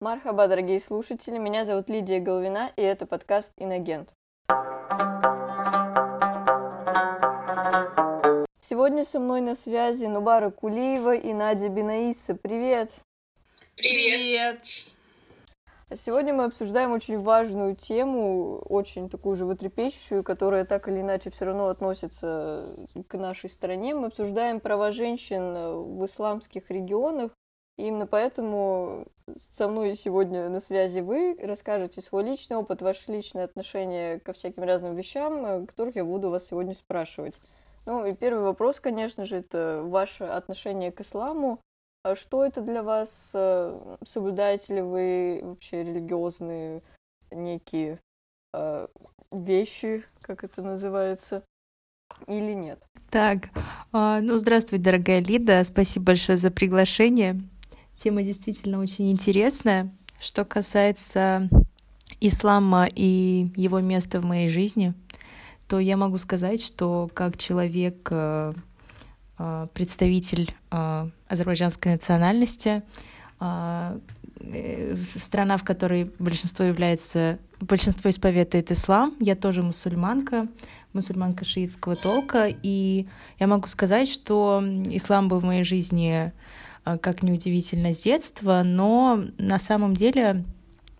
Мархаба, дорогие слушатели, меня зовут Лидия Головина, и это подкаст «Инагент». Сегодня со мной на связи Нубара Кулиева и Надя Бинаиса. Привет! Привет! Сегодня мы обсуждаем очень важную тему, очень такую же животрепещущую, которая так или иначе все равно относится к нашей стране. Мы обсуждаем права женщин в исламских регионах, именно поэтому со мной сегодня на связи вы расскажете свой личный опыт, ваши личные отношения ко всяким разным вещам, которых я буду вас сегодня спрашивать. Ну и первый вопрос, конечно же, это ваше отношение к исламу. А что это для вас? Соблюдаете ли вы вообще религиозные некие э, вещи, как это называется, или нет? Так, а, ну здравствуй, дорогая Лида, спасибо большое за приглашение. Тема действительно очень интересная. Что касается ислама и его места в моей жизни, то я могу сказать, что как человек, э, э, представитель э, азербайджанской национальности, страна, в которой большинство является, большинство исповедует ислам, я тоже мусульманка, мусульманка шиитского толка, и я могу сказать, что ислам был в моей жизни как неудивительно, с детства, но на самом деле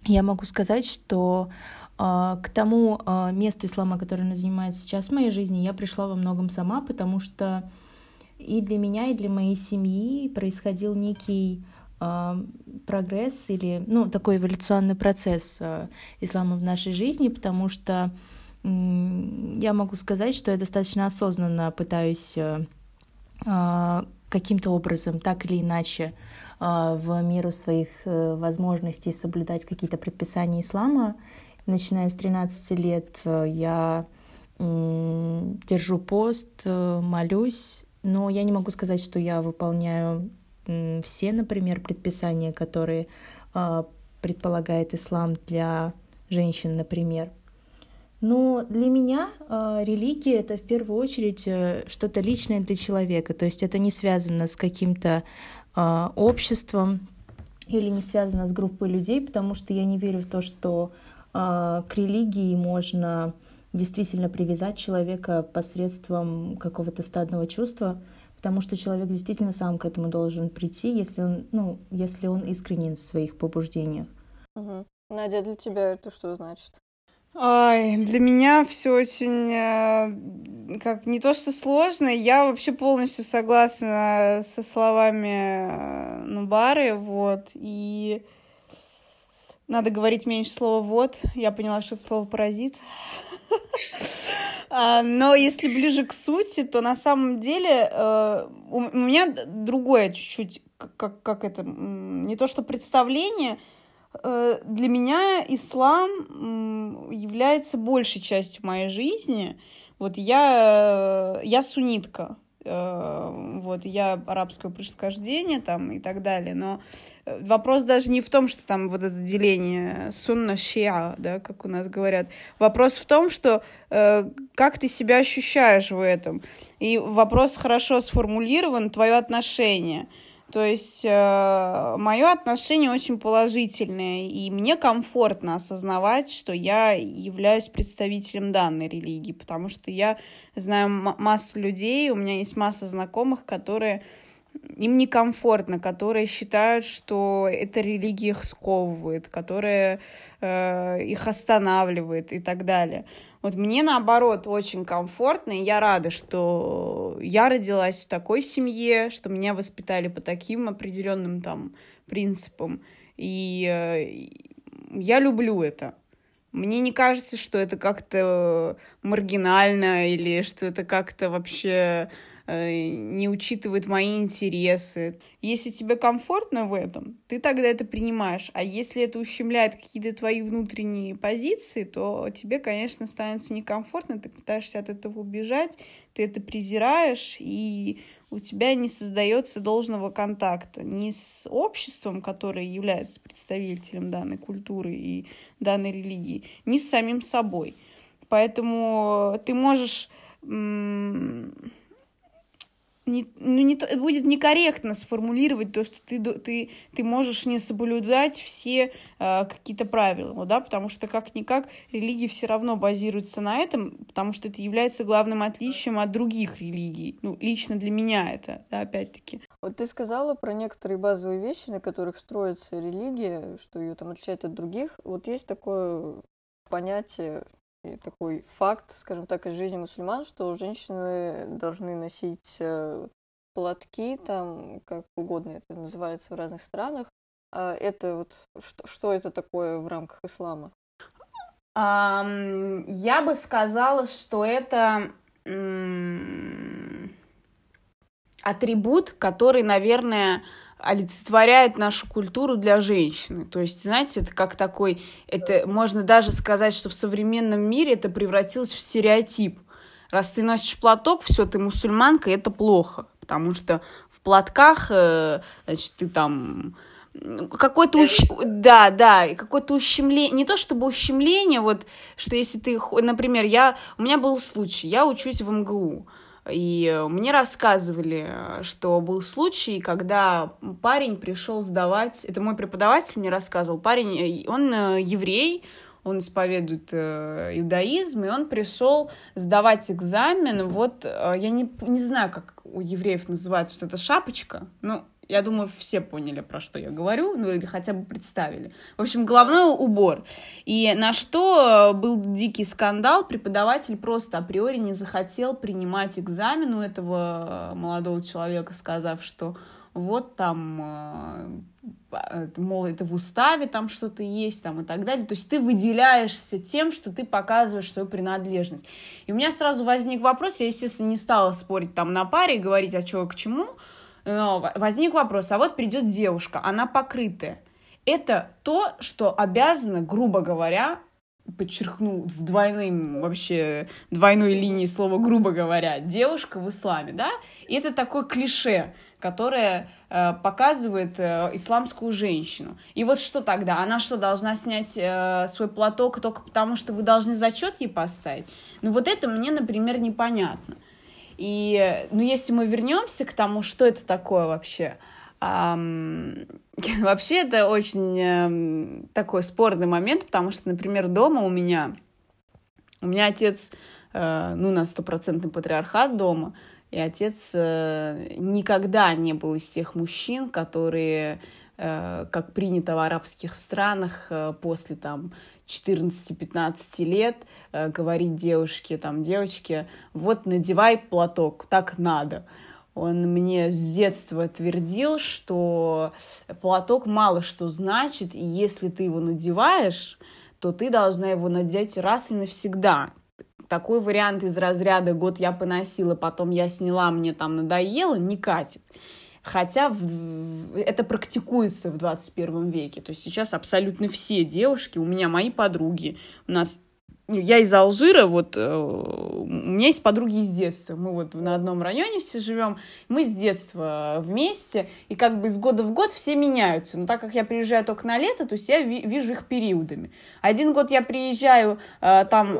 я могу сказать, что э, к тому э, месту ислама, которое она занимает сейчас в моей жизни, я пришла во многом сама, потому что и для меня, и для моей семьи происходил некий прогресс или ну, такой эволюционный процесс ислама в нашей жизни, потому что я могу сказать, что я достаточно осознанно пытаюсь каким-то образом, так или иначе, а, в меру своих э, возможностей соблюдать какие-то предписания ислама. Начиная с 13 лет э, я держу пост, э, молюсь, но я не могу сказать, что я выполняю все, например, предписания, которые а, предполагает ислам для женщин, например. Но для меня э, религия это в первую очередь э, что-то личное для человека. То есть это не связано с каким-то э, обществом или не связано с группой людей, потому что я не верю в то, что э, к религии можно действительно привязать человека посредством какого-то стадного чувства, потому что человек действительно сам к этому должен прийти, если он, ну, если он искренен в своих побуждениях. Угу. Надя, для тебя это что значит? Ой, для меня все очень э, как не то что сложно, я вообще полностью согласна со словами э, Нубары, вот, и надо говорить меньше слова «вот». Я поняла, что это слово «паразит». А, но если ближе к сути, то на самом деле э, у меня другое чуть-чуть, как, как это, не то что представление, для меня ислам является большей частью моей жизни. Вот я, я суннитка, э, вот, я арабского происхождения там и так далее, но э, вопрос даже не в том, что там вот это деление сунна-шиа, да, как у нас говорят, вопрос в том, что э, как ты себя ощущаешь в этом, и вопрос хорошо сформулирован, твое отношение – то есть э, мое отношение очень положительное, и мне комфортно осознавать, что я являюсь представителем данной религии, потому что я знаю массу людей, у меня есть масса знакомых, которые им некомфортно, которые считают, что эта религия их сковывает, которая э, их останавливает и так далее. Вот мне, наоборот, очень комфортно, и я рада, что я родилась в такой семье, что меня воспитали по таким определенным там принципам. И э, я люблю это. Мне не кажется, что это как-то маргинально или что это как-то вообще не учитывает мои интересы. Если тебе комфортно в этом, ты тогда это принимаешь. А если это ущемляет какие-то твои внутренние позиции, то тебе, конечно, становится некомфортно, ты пытаешься от этого убежать, ты это презираешь, и у тебя не создается должного контакта ни с обществом, которое является представителем данной культуры и данной религии, ни с самим собой. Поэтому ты можешь не, ну, не то, будет некорректно сформулировать то, что ты, ты, ты можешь не соблюдать все э, какие-то правила, да, потому что как-никак религия все равно базируется на этом, потому что это является главным отличием от других религий. Ну, лично для меня это, да, опять-таки. Вот ты сказала про некоторые базовые вещи, на которых строится религия, что ее там отличает от других. Вот есть такое понятие такой факт, скажем так, из жизни мусульман, что женщины должны носить э, платки, там, как угодно это называется в разных странах. А это вот что, что это такое в рамках ислама? Um, я бы сказала, что это атрибут, который, наверное, олицетворяет нашу культуру для женщины. То есть, знаете, это как такой, это можно даже сказать, что в современном мире это превратилось в стереотип. Раз ты носишь платок, все, ты мусульманка, это плохо, потому что в платках, э, значит, ты там какое-то ущ... да, да, какое-то ущемление, не то чтобы ущемление, вот, что если ты, например, я, у меня был случай, я учусь в МГУ, и мне рассказывали, что был случай, когда парень пришел сдавать, это мой преподаватель мне рассказывал, парень, он э, еврей, он исповедует э, иудаизм, и он пришел сдавать экзамен. Вот э, я не, не знаю, как у евреев называется вот эта шапочка. Ну, я думаю, все поняли, про что я говорю, ну или хотя бы представили. В общем, головной убор. И на что был дикий скандал, преподаватель просто априори не захотел принимать экзамен у этого молодого человека, сказав, что вот там, э, мол, это в уставе там что-то есть там и так далее. То есть ты выделяешься тем, что ты показываешь свою принадлежность. И у меня сразу возник вопрос, я, естественно, не стала спорить там на паре и говорить, а что к чему, но возник вопрос, а вот придет девушка, она покрытая. Это то, что обязано, грубо говоря, подчеркну в двойным вообще двойной линии слова грубо говоря девушка в исламе да? И это такое клише которое э, показывает э, исламскую женщину. И вот что тогда? Она что должна снять э, свой платок только потому что вы должны зачет ей поставить? Ну вот это мне например непонятно и, ну, если мы вернемся к тому, что это такое вообще, эм, вообще это очень эм, такой спорный момент, потому что, например, дома у меня, у меня отец, э, ну, на стопроцентный патриархат дома, и отец э, никогда не был из тех мужчин, которые, э, как принято в арабских странах, э, после там 14-15 лет э, говорить девушке, там, девочке, вот надевай платок, так надо. Он мне с детства твердил, что платок мало что значит, и если ты его надеваешь, то ты должна его надеть раз и навсегда. Такой вариант из разряда «год я поносила, потом я сняла, мне там надоело» не катит. Хотя в, это практикуется в 21 веке. То есть сейчас абсолютно все девушки, у меня мои подруги, у нас я из Алжира, вот э, у меня есть подруги из детства. Мы вот на одном районе все живем. Мы с детства вместе, и как бы из года в год все меняются. Но так как я приезжаю только на лето, то есть я ви- вижу их периодами. Один год я приезжаю э, там...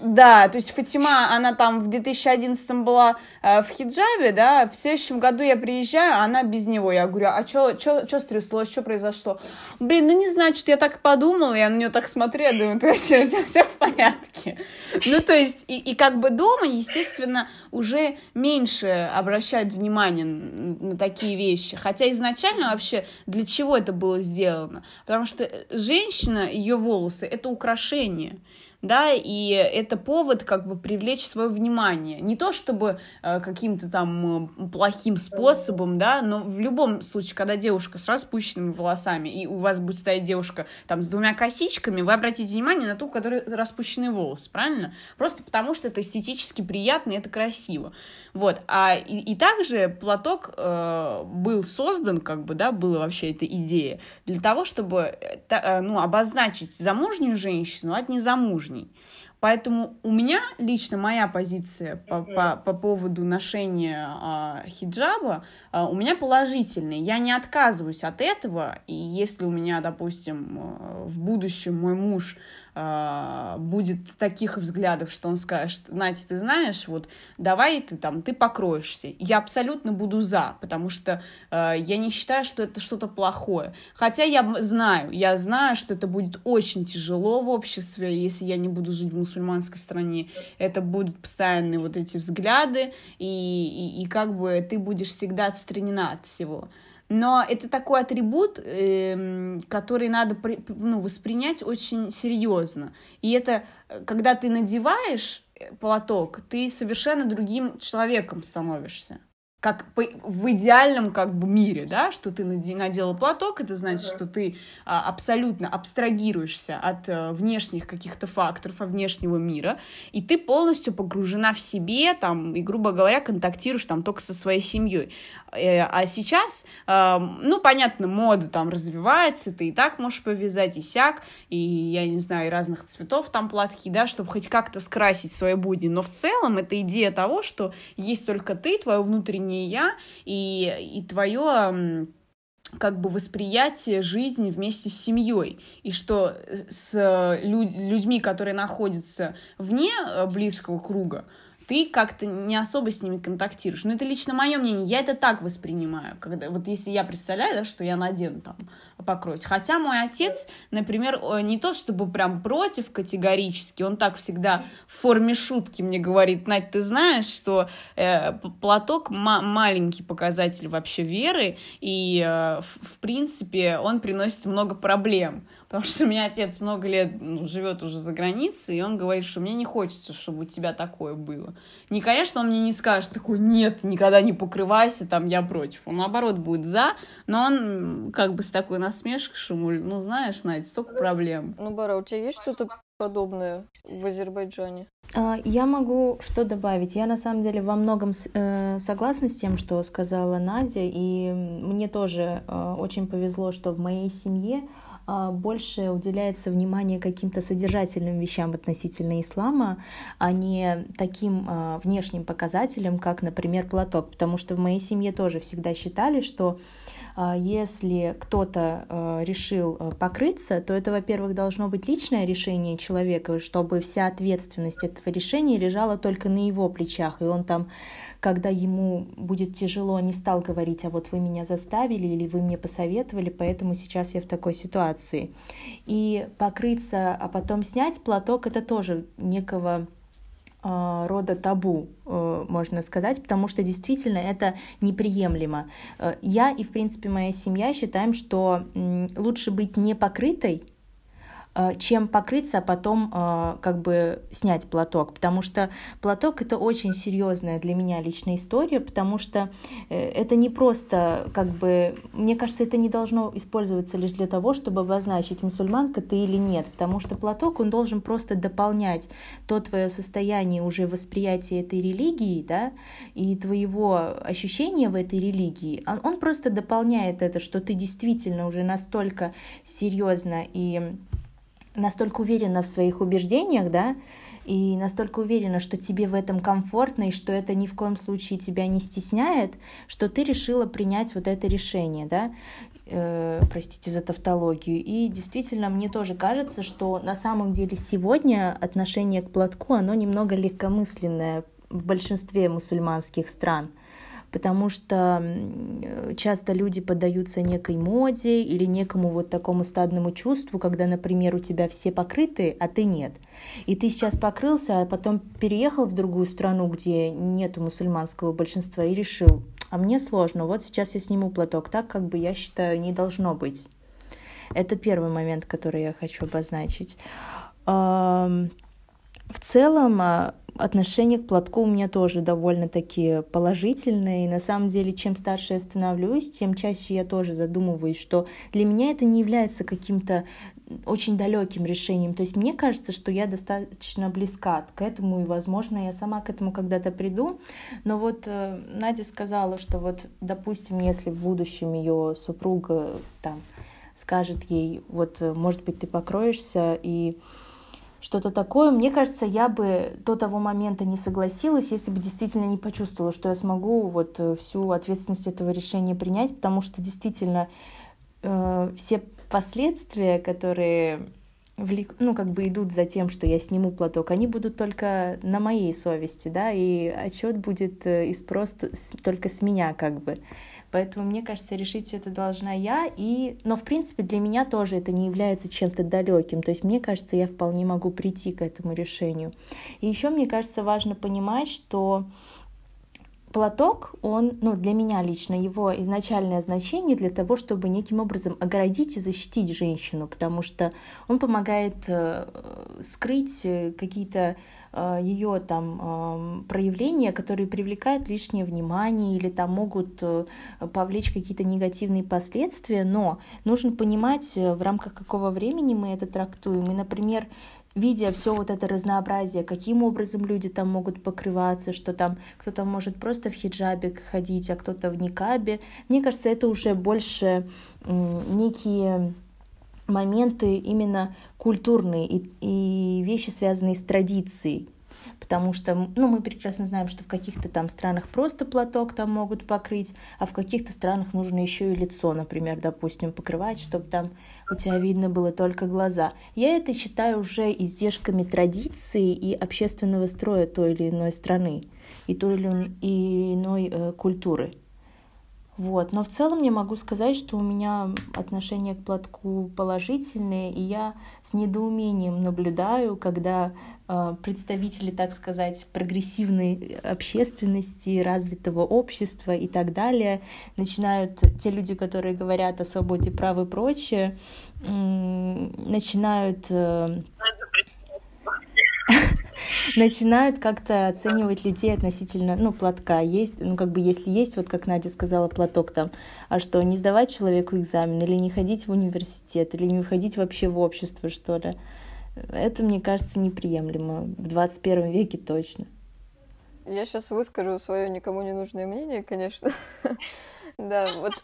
Да, то есть Фатима, она там в 2011 была э, в хиджабе, да, в следующем году я приезжаю, а она без него. Я говорю, а что стряслось, что произошло? Блин, ну не знаю, что я так подумала, я на нее так смотрю, я думаю, ну, то есть у тебя все в порядке. Ну, то есть, и, и как бы дома, естественно, уже меньше обращают внимание на такие вещи. Хотя изначально вообще для чего это было сделано? Потому что женщина, ее волосы, это украшение да, и это повод как бы привлечь свое внимание. Не то чтобы э, каким-то там плохим способом, да, но в любом случае, когда девушка с распущенными волосами, и у вас будет стоять девушка там с двумя косичками, вы обратите внимание на ту, у которой распущенные волосы, правильно? Просто потому что это эстетически приятно и это красиво. Вот, а и, и также платок э, был создан, как бы, да, была вообще эта идея, для того, чтобы, э, э, ну, обозначить замужнюю женщину от незамужней. Поэтому у меня лично моя позиция по, по, по поводу ношения э, хиджаба э, у меня положительная. Я не отказываюсь от этого, и если у меня, допустим, э, в будущем мой муж э, будет таких взглядов, что он скажет, Надя, ты знаешь, вот давай ты там, ты покроешься. Я абсолютно буду за, потому что э, я не считаю, что это что-то плохое. Хотя я знаю, я знаю, что это будет очень тяжело в обществе, если я не буду жить в мусульманской стране. Это будут постоянные вот эти взгляды, и, и, и как бы ты будешь всегда отстранена от всего. Но это такой атрибут, э, который надо ну, воспринять очень серьезно. И это, э, когда ты надеваешь э, платок, ты совершенно другим человеком становишься как в идеальном как бы мире, да, что ты надела платок, это значит, что ты а, абсолютно абстрагируешься от а, внешних каких-то факторов, от внешнего мира, и ты полностью погружена в себе, там, и, грубо говоря, контактируешь там только со своей семьей. Э, а сейчас, э, ну, понятно, мода там развивается, ты и так можешь повязать, и сяк, и, я не знаю, и разных цветов там платки, да, чтобы хоть как-то скрасить свои будни, но в целом это идея того, что есть только ты, твое внутреннее я, и, и твое как бы восприятие жизни вместе с семьей, и что с людьми, которые находятся вне э, близкого круга, ты как-то не особо с ними контактируешь. Но это лично мое мнение, я это так воспринимаю, когда вот если я представляю, да, что я надену там покроюсь. Хотя мой отец, например, не то чтобы прям против категорически, он так всегда в форме шутки мне говорит, Надь, ты знаешь, что э, платок маленький показатель вообще веры, и э, в, в принципе он приносит много проблем. Потому что у меня отец много лет ну, живет уже за границей, и он говорит, что мне не хочется, чтобы у тебя такое было. Не, конечно, он мне не скажет такой, нет, никогда не покрывайся, там, я против. Он, наоборот, будет за, но он как бы с такой насмешкой, что, ну, знаешь, Надя, столько проблем. Ну, Бара, у тебя есть что-то подобное в Азербайджане? А, я могу что добавить. Я на самом деле во многом э, согласна с тем, что сказала Надя, и мне тоже э, очень повезло, что в моей семье больше уделяется внимание каким-то содержательным вещам относительно ислама, а не таким а, внешним показателям, как, например, платок. Потому что в моей семье тоже всегда считали, что а, если кто-то а, решил а, покрыться, то это, во-первых, должно быть личное решение человека, чтобы вся ответственность этого решения лежала только на его плечах, и он там, когда ему будет тяжело, не стал говорить, а вот вы меня заставили или вы мне посоветовали, поэтому сейчас я в такой ситуации. И покрыться, а потом снять платок, это тоже некого а, рода табу, э, можно сказать, потому что действительно это неприемлемо. Э, я и, в принципе, моя семья считаем, что лучше быть не покрытой, чем покрыться, а потом э, как бы снять платок, потому что платок это очень серьезная для меня личная история, потому что э, это не просто как бы, мне кажется, это не должно использоваться лишь для того, чтобы обозначить, мусульманка ты или нет, потому что платок, он должен просто дополнять то твое состояние уже восприятия этой религии, да, и твоего ощущения в этой религии, он, он просто дополняет это, что ты действительно уже настолько серьезно и настолько уверена в своих убеждениях, да, и настолько уверена, что тебе в этом комфортно, и что это ни в коем случае тебя не стесняет, что ты решила принять вот это решение, да, э, простите за тавтологию. И действительно, мне тоже кажется, что на самом деле сегодня отношение к платку, оно немного легкомысленное в большинстве мусульманских стран – потому что часто люди поддаются некой моде или некому вот такому стадному чувству, когда, например, у тебя все покрыты, а ты нет. И ты сейчас покрылся, а потом переехал в другую страну, где нету мусульманского большинства, и решил, а мне сложно, вот сейчас я сниму платок, так как бы я считаю не должно быть. Это первый момент, который я хочу обозначить. В целом, а, отношение к платку у меня тоже довольно-таки положительное. И на самом деле, чем старше я становлюсь, тем чаще я тоже задумываюсь, что для меня это не является каким-то очень далеким решением. То есть мне кажется, что я достаточно близка к этому, и, возможно, я сама к этому когда-то приду. Но вот э, Надя сказала, что вот, допустим, если в будущем ее супруга там скажет ей, вот, э, может быть, ты покроешься, и что-то такое. Мне кажется, я бы до того момента не согласилась, если бы действительно не почувствовала, что я смогу вот э, всю ответственность этого решения принять, потому что действительно э, все последствия, которые влек... ну, как бы идут за тем, что я сниму платок, они будут только на моей совести, да, и отчет будет э, из просто только с меня, как бы. Поэтому, мне кажется, решить это должна я. И... Но, в принципе, для меня тоже это не является чем-то далеким. То есть, мне кажется, я вполне могу прийти к этому решению. И еще, мне кажется, важно понимать, что платок, он, ну, для меня лично, его изначальное значение для того, чтобы неким образом оградить и защитить женщину, потому что он помогает э, скрыть э, какие-то ее там проявления, которые привлекают лишнее внимание или там могут э, повлечь какие-то негативные последствия, но нужно понимать, э, в рамках какого времени мы это трактуем. И, например, видя все вот это разнообразие, каким образом люди там могут покрываться, что там кто-то может просто в хиджабе ходить, а кто-то в никабе. Мне кажется, это уже больше некие моменты именно культурные и, и вещи, связанные с традицией. Потому что ну, мы прекрасно знаем, что в каких-то там странах просто платок там могут покрыть, а в каких-то странах нужно еще и лицо, например, допустим, покрывать, чтобы там у тебя видно было только глаза. Я это считаю уже издержками традиции и общественного строя той или иной страны и той или иной э, культуры. Вот. Но в целом я могу сказать, что у меня отношение к платку положительное, и я с недоумением наблюдаю, когда э, представители, так сказать, прогрессивной общественности, развитого общества и так далее начинают, те люди, которые говорят о свободе прав и прочее, э, начинают... Э, начинают как-то оценивать людей относительно, ну, платка. Есть, ну, как бы, если есть, вот как Надя сказала, платок там, а что, не сдавать человеку экзамен, или не ходить в университет, или не входить вообще в общество, что ли. Это, мне кажется, неприемлемо. В 21 веке точно. Я сейчас выскажу свое никому не нужное мнение, конечно. Да, вот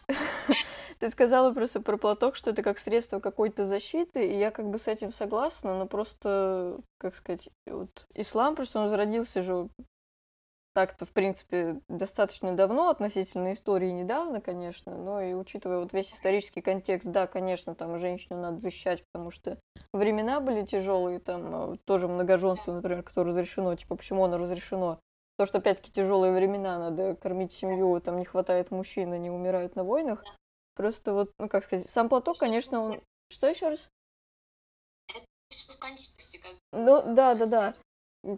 ты сказала просто про платок, что это как средство какой-то защиты, и я как бы с этим согласна, но просто, как сказать, вот ислам просто он зародился же так-то, в принципе, достаточно давно, относительно истории недавно, конечно, но и учитывая вот весь исторический контекст, да, конечно, там женщину надо защищать, потому что времена были тяжелые, там э, тоже многоженство, например, которое разрешено, типа, почему оно разрешено? То, что, опять-таки, тяжелые времена, надо кормить семью, там не хватает мужчин, они умирают на войнах. Просто вот, ну как сказать, сам платок, конечно, он... Что еще раз? Ну, да, да, да.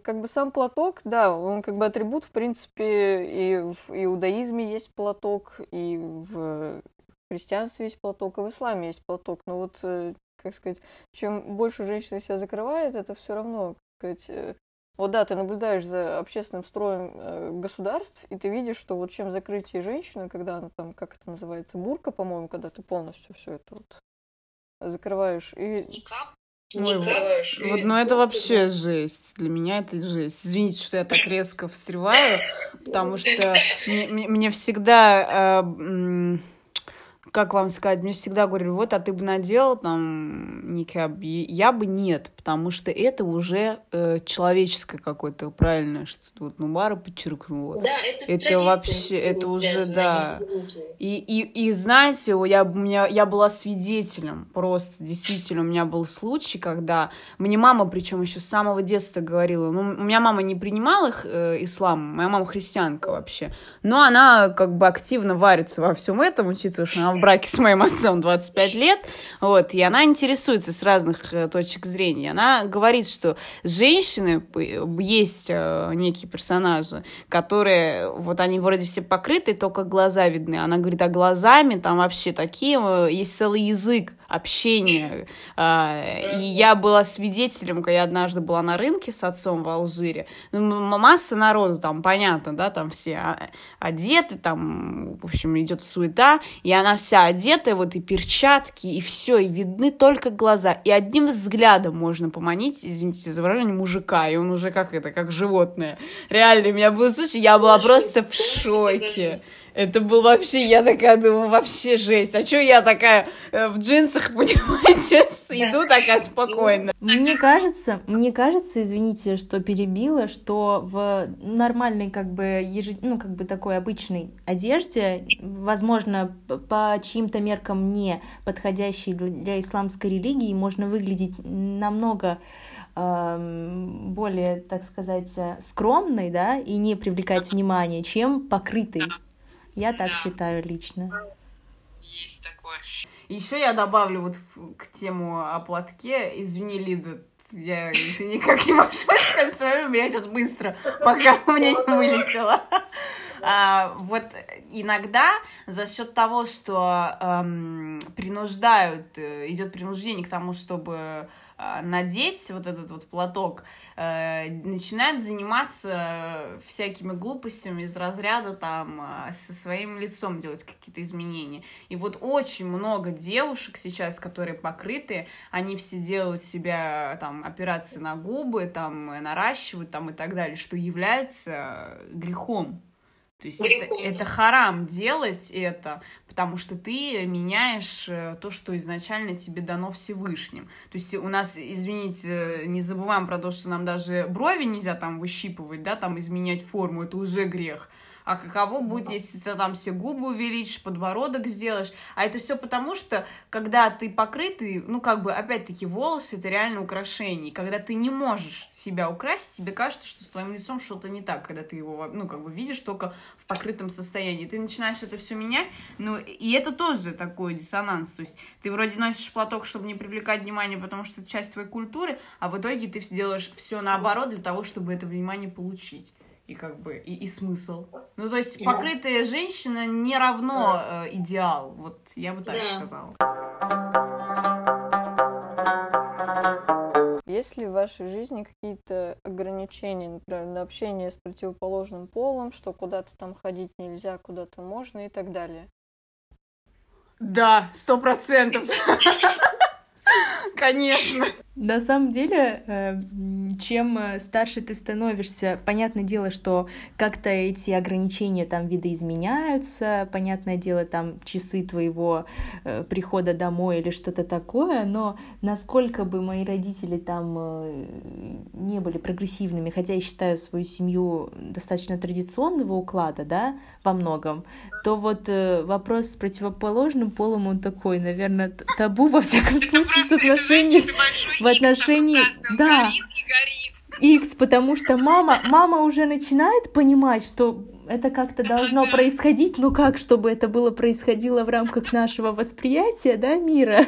Как бы сам платок, да, он как бы атрибут, в принципе, и в иудаизме есть платок, и в христианстве есть платок, и в исламе есть платок. Но вот, э, как сказать, чем больше женщина себя закрывает, это все равно, как сказать, э, вот да, ты наблюдаешь за общественным строем э, государств, и ты видишь, что вот чем закрытие женщины, когда она там, как это называется, бурка, по-моему, когда ты полностью все это вот закрываешь. И... Никак. Ой, вот, вот, ну это вообще жесть. Для меня это жесть. Извините, что я так резко встреваю, потому что мне, мне всегда э, как вам сказать, мне всегда говорили, вот, а ты бы надел там никаб, я бы нет, потому что это уже э, человеческое какое-то правильное, что вот Нубара подчеркнула. Да, это, это вообще, это уже, да. И, и, и знаете, я, у меня, я была свидетелем, просто действительно, у меня был случай, когда мне мама, причем еще с самого детства говорила, ну, у меня мама не принимала их, э, ислам, моя мама христианка вообще, но она как бы активно варится во всем этом, учитывая, что она в браке с моим отцом 25 лет, вот, и она интересуется с разных э, точек зрения. Она говорит, что женщины, есть э, некие персонажи, которые, вот они вроде все покрыты, только глаза видны. Она говорит, а глазами там вообще такие, э, есть целый язык общения. А, и я была свидетелем, когда я однажды была на рынке с отцом в Алжире. Ну, масса народу там, понятно, да, там все а, одеты, там, в общем, идет суета, и она вся одетая, вот и перчатки, и все, и видны только глаза. И одним взглядом можно поманить, извините за выражение, мужика, и он уже как это, как животное. Реально, у меня был случай, я была просто в шоке. Это был вообще, я такая думаю, вообще жесть. А что я такая э, в джинсах, понимаете, иду такая спокойно. Мне кажется, мне кажется, извините, что перебила, что в нормальной, как бы, ежед... ну, как бы такой обычной одежде, возможно, по чьим-то меркам не подходящей для исламской религии, можно выглядеть намного более, так сказать, скромной, да, и не привлекать внимание, чем покрытой. Я так считаю лично. Есть такое. Еще я добавлю вот к тему о платке. Извини, Лида, я ты никак не можешь сказать свое, меня сейчас быстро, пока у меня не вылетело. А, вот иногда за счет того, что эм, принуждают, э, идет принуждение к тому, чтобы надеть вот этот вот платок, э, начинают заниматься всякими глупостями из разряда там а, со своим лицом делать какие-то изменения. И вот очень много девушек сейчас, которые покрыты, они все делают себя там операции на губы, там наращивают там и так далее, что является грехом. То есть это, это харам делать это, потому что ты меняешь э, то, что изначально тебе дано Всевышним. То есть у нас, извините, не забываем про то, что нам даже брови нельзя там выщипывать, да, там изменять форму, это уже грех а каково будет, если ты там все губы увеличишь, подбородок сделаешь. А это все потому, что когда ты покрытый, ну, как бы, опять-таки, волосы — это реально украшение. Когда ты не можешь себя украсить, тебе кажется, что с твоим лицом что-то не так, когда ты его, ну, как бы, видишь только в покрытом состоянии. Ты начинаешь это все менять, ну, и это тоже такой диссонанс. То есть ты вроде носишь платок, чтобы не привлекать внимание, потому что это часть твоей культуры, а в итоге ты делаешь все наоборот для того, чтобы это внимание получить и как бы и, и смысл. Ну, то есть покрытая женщина не равно да. э, идеал. Вот я бы так да. сказала. Есть ли в вашей жизни какие-то ограничения, например, на общение с противоположным полом, что куда-то там ходить нельзя, куда-то можно и так далее? Да, сто процентов. Конечно. На самом деле, э, чем э, старше ты становишься, понятное дело, что как-то эти ограничения там видоизменяются, понятное дело, там часы твоего э, прихода домой или что-то такое, но насколько бы мои родители там не были прогрессивными, хотя я считаю свою семью достаточно традиционного уклада, да, во многом, то вот вопрос с противоположным полом, он такой, наверное, табу во всяком случае с отношением в отношении... Да, X, потому что мама, мама уже начинает понимать, что это как-то должно происходить, но как, чтобы это было происходило в рамках нашего восприятия, да, мира.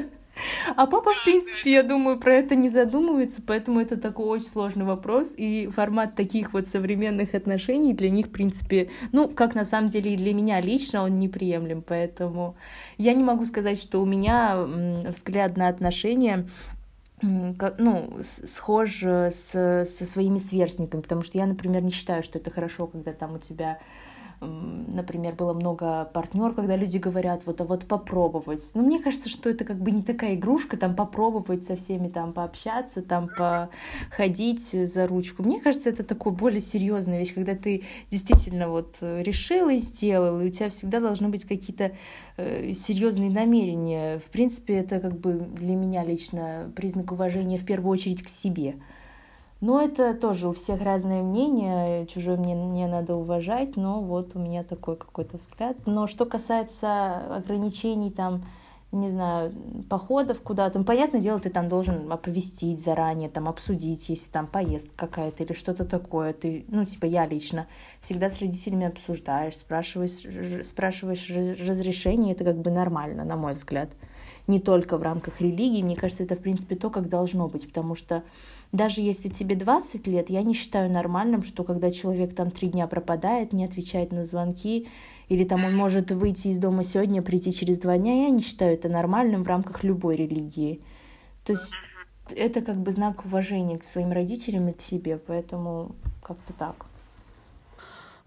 А папа, в принципе, я думаю, про это не задумывается, поэтому это такой очень сложный вопрос, и формат таких вот современных отношений для них, в принципе, ну, как на самом деле и для меня лично он неприемлем, поэтому я не могу сказать, что у меня взгляд на отношения ну, схож с, со своими сверстниками, потому что я, например, не считаю, что это хорошо, когда там у тебя например, было много партнеров, когда люди говорят, вот, а вот попробовать. Но мне кажется, что это как бы не такая игрушка, там попробовать со всеми там пообщаться, там походить за ручку. Мне кажется, это такое более серьезная вещь, когда ты действительно вот решил и сделал, и у тебя всегда должны быть какие-то э, серьезные намерения. В принципе, это как бы для меня лично признак уважения в первую очередь к себе. Но это тоже у всех разное мнение, чужое мне не надо уважать, но вот у меня такой какой-то взгляд. Но что касается ограничений там, не знаю, походов куда-то, ну, понятное дело, ты там должен оповестить заранее, там обсудить, если там поездка какая-то или что-то такое. Ты, ну, типа я лично всегда с родителями обсуждаешь, спрашиваешь, спрашиваешь разрешение, это как бы нормально, на мой взгляд. Не только в рамках религии, мне кажется, это в принципе то, как должно быть, потому что даже если тебе 20 лет, я не считаю нормальным, что когда человек там три дня пропадает, не отвечает на звонки, или там он может выйти из дома сегодня, прийти через два дня, я не считаю это нормальным в рамках любой религии. То есть это как бы знак уважения к своим родителям и к себе, поэтому как-то так.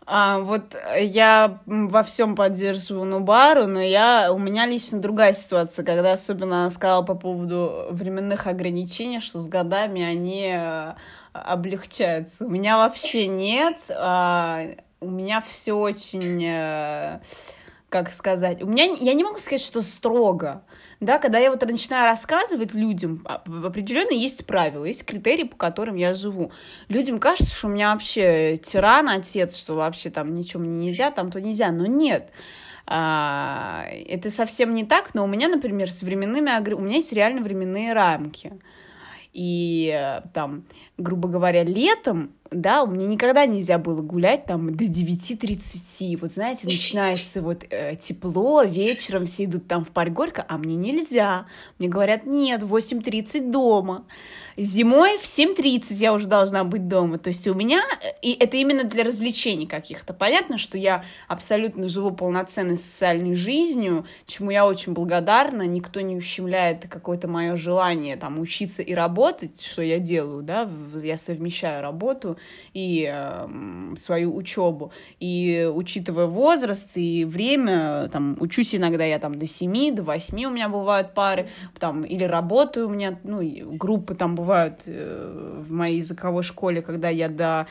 А, вот я во всем поддерживаю Нубару, но я, у меня лично другая ситуация, когда особенно она сказала по поводу временных ограничений, что с годами они э, облегчаются. У меня вообще нет. А, у меня все очень, э, как сказать, у меня, я не могу сказать, что строго, да, когда я вот начинаю рассказывать людям, а, определенно есть правила, есть критерии, по которым я живу. Людям кажется, что у меня вообще тиран, отец, что вообще там ничего мне нельзя, там то нельзя, но нет. А, это совсем не так, но у меня, например, с временными, у меня есть реально временные рамки. И э, там, грубо говоря, летом да, у меня никогда нельзя было гулять там до 9.30, вот знаете, начинается вот э, тепло, вечером все идут там в парк Горько, а мне нельзя, мне говорят, нет, в 8.30 дома, Зимой в 7.30 я уже должна быть дома. То есть у меня... И это именно для развлечений каких-то. Понятно, что я абсолютно живу полноценной социальной жизнью, чему я очень благодарна. Никто не ущемляет какое-то мое желание там учиться и работать, что я делаю, да. Я совмещаю работу и э, свою учебу. И учитывая возраст и время, там, учусь иногда я там до 7, до 8 у меня бывают пары, там, или работаю у меня, ну, группы там бывают э, в моей языковой школе, когда я до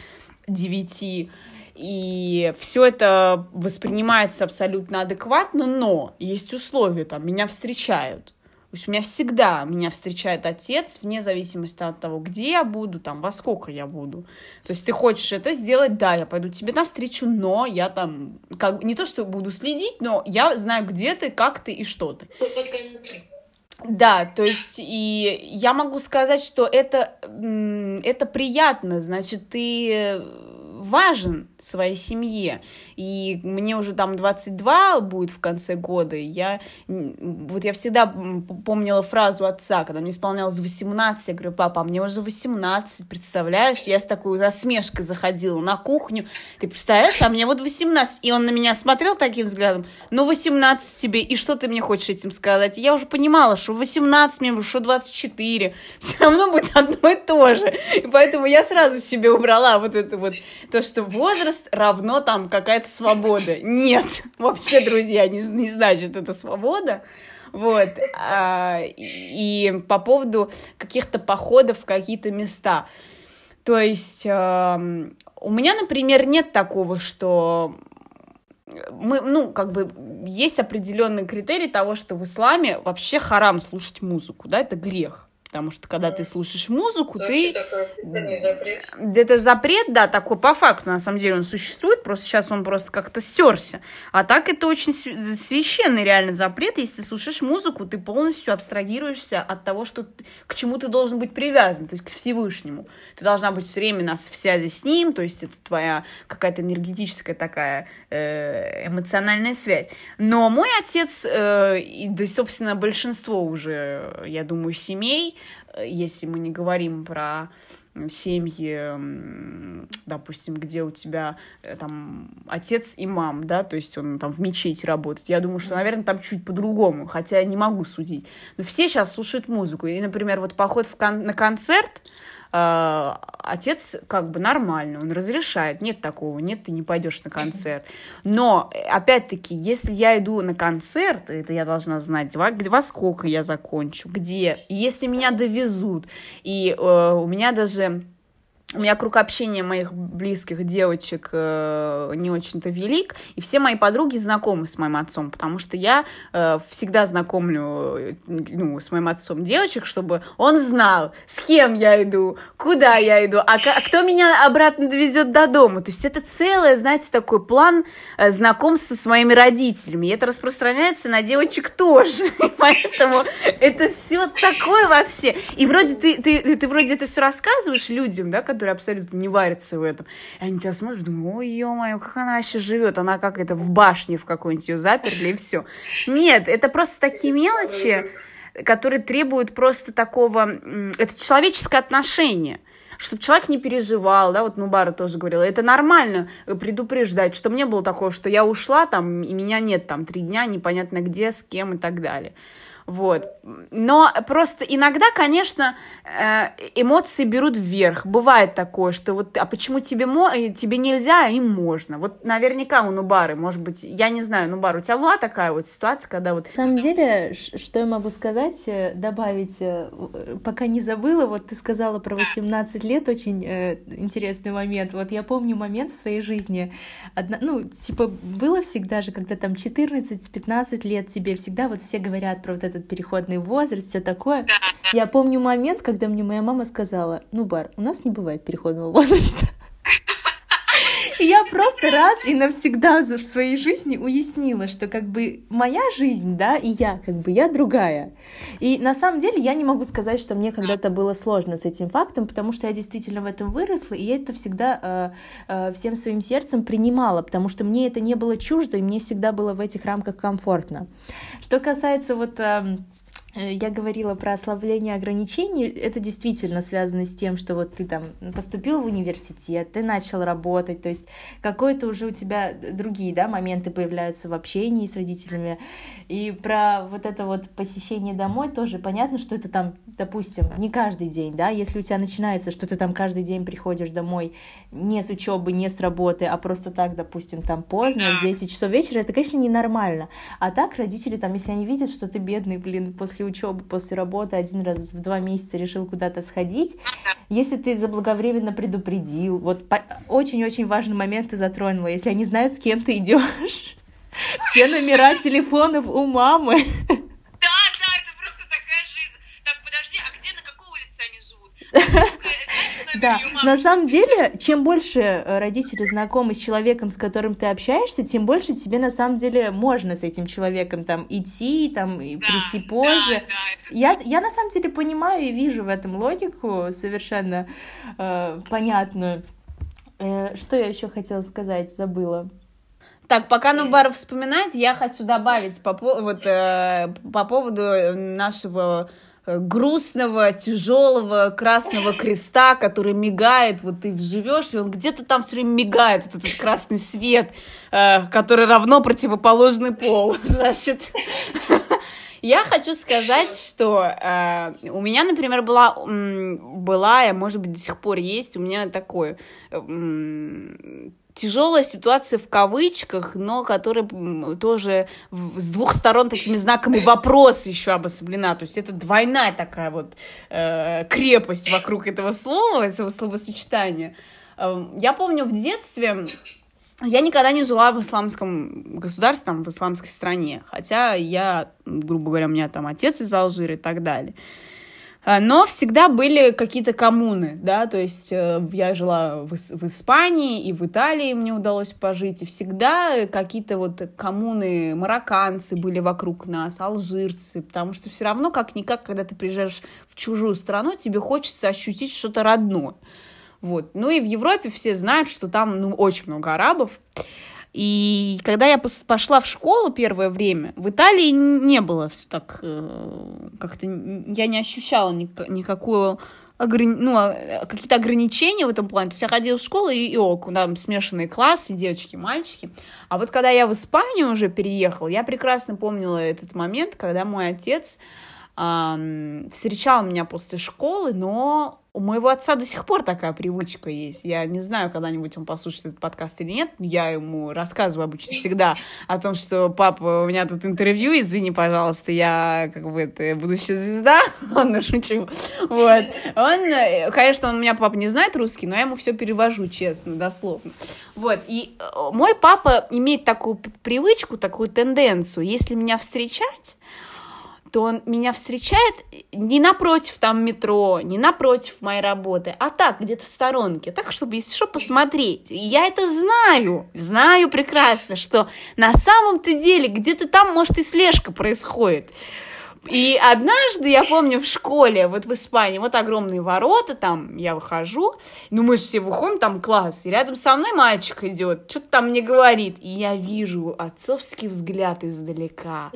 9 и все это воспринимается абсолютно адекватно, но есть условия, там, меня встречают. То есть у меня всегда меня встречает отец, вне зависимости от того, где я буду, там, во сколько я буду. То есть ты хочешь это сделать, да, я пойду тебе навстречу, но я там, как не то, что буду следить, но я знаю, где ты, как ты и что ты. Да, то есть и я могу сказать, что это, это приятно, значит, ты важен своей семье. И мне уже там 22 будет в конце года. И я, вот я всегда помнила фразу отца, когда мне исполнялось 18, я говорю, папа, а мне уже 18, представляешь? Я с такой насмешкой заходила на кухню. Ты представляешь, а мне вот 18. И он на меня смотрел таким взглядом, ну 18 тебе, и что ты мне хочешь этим сказать? я уже понимала, что 18 мне, что 24, все равно будет одно и то же. И поэтому я сразу себе убрала вот это вот то, что возраст равно там какая-то свобода. Нет, вообще, друзья, не, не значит это свобода. Вот. А, и по поводу каких-то походов в какие-то места. То есть э, у меня, например, нет такого, что мы, ну, как бы, есть определенный критерий того, что в исламе вообще харам слушать музыку, да, это грех потому что когда ты слушаешь музыку, То ты... запрет? Это запрет, да, такой по факту, на самом деле он существует, просто сейчас он просто как-то стерся. А так это очень священный реально запрет, если ты слушаешь музыку, ты полностью абстрагируешься от того, что к чему ты должен быть привязан, то есть к Всевышнему. Ты должна быть все время на связи с ним, то есть это твоя какая-то энергетическая такая э, эмоциональная связь. Но мой отец, э, и, да, собственно, большинство уже, я думаю, семей, если мы не говорим про семьи, допустим, где у тебя э, там отец и мам, да, то есть он там в мечети работает. Я думаю, что, наверное, там чуть по-другому, хотя я не могу судить. Но все сейчас слушают музыку. И, например, вот поход в кон- на концерт, э, отец как бы нормально, он разрешает, нет такого, нет, ты не пойдешь на концерт. Но, опять-таки, если я иду на концерт, это я должна знать, во, во сколько я закончу, где, если меня довезут, и э, у меня даже у меня круг общения моих близких девочек э, не очень-то велик, и все мои подруги знакомы с моим отцом, потому что я э, всегда знакомлю э, ну, с моим отцом девочек, чтобы он знал, с кем я иду, куда я иду, а, а кто меня обратно довезет до дома. То есть это целое, знаете, такой план э, знакомства с моими родителями, и это распространяется на девочек тоже, поэтому это все такое вообще. И вроде ты, ты, ты, ты вроде это все рассказываешь людям, да, которые абсолютно не варятся в этом. И они тебя смотрят, думают, ой, ё-моё, как она еще живет, она как это в башне в какой-нибудь ее заперли, и все. Нет, это просто такие мелочи, которые требуют просто такого... Это человеческое отношение чтобы человек не переживал, да, вот Нубара тоже говорила, это нормально предупреждать, чтобы не было такого, что я ушла там, и меня нет там три дня, непонятно где, с кем и так далее. Вот. Но просто иногда, конечно, э, эмоции берут вверх. Бывает такое, что вот, а почему тебе, мо э, тебе нельзя, а им можно? Вот наверняка у Нубары, может быть, я не знаю, Нубар, у тебя была такая вот ситуация, когда вот... На самом деле, что я могу сказать, э, добавить, пока не забыла, вот ты сказала про 18 лет, очень э, интересный момент. Вот я помню момент в своей жизни, одна, ну, типа, было всегда же, когда там 14-15 лет тебе всегда вот все говорят про вот этот переходный возраст, все такое. Да, да. Я помню момент, когда мне моя мама сказала, ну, Бар, у нас не бывает переходного возраста. И я просто раз и навсегда в своей жизни уяснила, что как бы моя жизнь, да, и я, как бы я другая. И на самом деле я не могу сказать, что мне когда-то было сложно с этим фактом, потому что я действительно в этом выросла, и я это всегда э, э, всем своим сердцем принимала, потому что мне это не было чуждо, и мне всегда было в этих рамках комфортно. Что касается вот... Э, я говорила про ослабление ограничений. Это действительно связано с тем, что вот ты там поступил в университет, ты начал работать, то есть какой-то уже у тебя другие да, моменты появляются в общении с родителями. И про вот это вот посещение домой тоже понятно, что это там, допустим, не каждый день, да, если у тебя начинается, что ты там каждый день приходишь домой не с учебы, не с работы, а просто так, допустим, там поздно, в 10 часов вечера, это, конечно, ненормально. А так родители там, если они видят, что ты бедный, блин, после после учебы, после работы один раз в два месяца решил куда-то сходить, если ты заблаговременно предупредил, вот очень-очень важный момент ты затронула, если они знают, с кем ты идешь, все номера телефонов у мамы. Да, да, это просто такая жизнь. Так, подожди, а где, на какой улице они живут? Да, на самом деле, чем больше э, родители знакомы с человеком, с которым ты общаешься, тем больше тебе на самом деле можно с этим человеком там идти, там и да, прийти позже. Да, да, я, я на самом деле понимаю и вижу в этом логику совершенно э, понятную. Э, что я еще хотела сказать, забыла. Так, пока Нубаров вспоминает, я хочу добавить по, вот, э, по поводу нашего Э, грустного, тяжелого красного креста, который мигает, вот ты вживешь, и он где-то там все время мигает, вот этот красный свет, э, который равно противоположный пол. Значит, я хочу сказать, что э, у меня, например, была, была, а может быть до сих пор есть, у меня такое тяжелая ситуация в кавычках, но которая тоже с двух сторон такими знаками вопрос еще обособлена. То есть это двойная такая вот э, крепость вокруг этого слова, этого словосочетания. Э, я помню в детстве я никогда не жила в исламском государстве, там, в исламской стране, хотя я, грубо говоря, у меня там отец из Алжира и так далее. А, но всегда были какие-то коммуны, да, то есть э, я жила в, в Испании и в Италии мне удалось пожить, и всегда какие-то вот коммуны, марокканцы были вокруг нас, алжирцы, потому что все равно как-никак, когда ты приезжаешь в чужую страну, тебе хочется ощутить что-то родное. Вот. Ну и в Европе все знают, что там ну, очень много арабов. И когда я пошла в школу первое время, в Италии не было все так э, как-то я не ощущала никакую ограни... ну, а, какие-то ограничения в этом плане. То есть я ходила в школу и, и ок, там смешанные классы, девочки, мальчики. А вот когда я в Испанию уже переехала, я прекрасно помнила этот момент, когда мой отец эм, встречал меня после школы, но у моего отца до сих пор такая привычка есть. Я не знаю, когда-нибудь он послушает этот подкаст или нет. Я ему рассказываю обычно всегда о том, что папа, у меня тут интервью, извини, пожалуйста, я как бы это будущая звезда. Ладно, шучу. Вот. Он, конечно, он у меня папа не знает русский, но я ему все перевожу, честно, дословно. Вот. И э, мой папа имеет такую привычку, такую тенденцию, если меня встречать, то он меня встречает не напротив там метро, не напротив моей работы, а так, где-то в сторонке, так, чтобы, если что, посмотреть. И я это знаю, знаю прекрасно, что на самом-то деле где-то там, может, и слежка происходит. И однажды, я помню, в школе, вот в Испании, вот огромные ворота, там я выхожу, ну мы же все выходим, там класс, и рядом со мной мальчик идет, что-то там мне говорит, и я вижу отцовский взгляд издалека.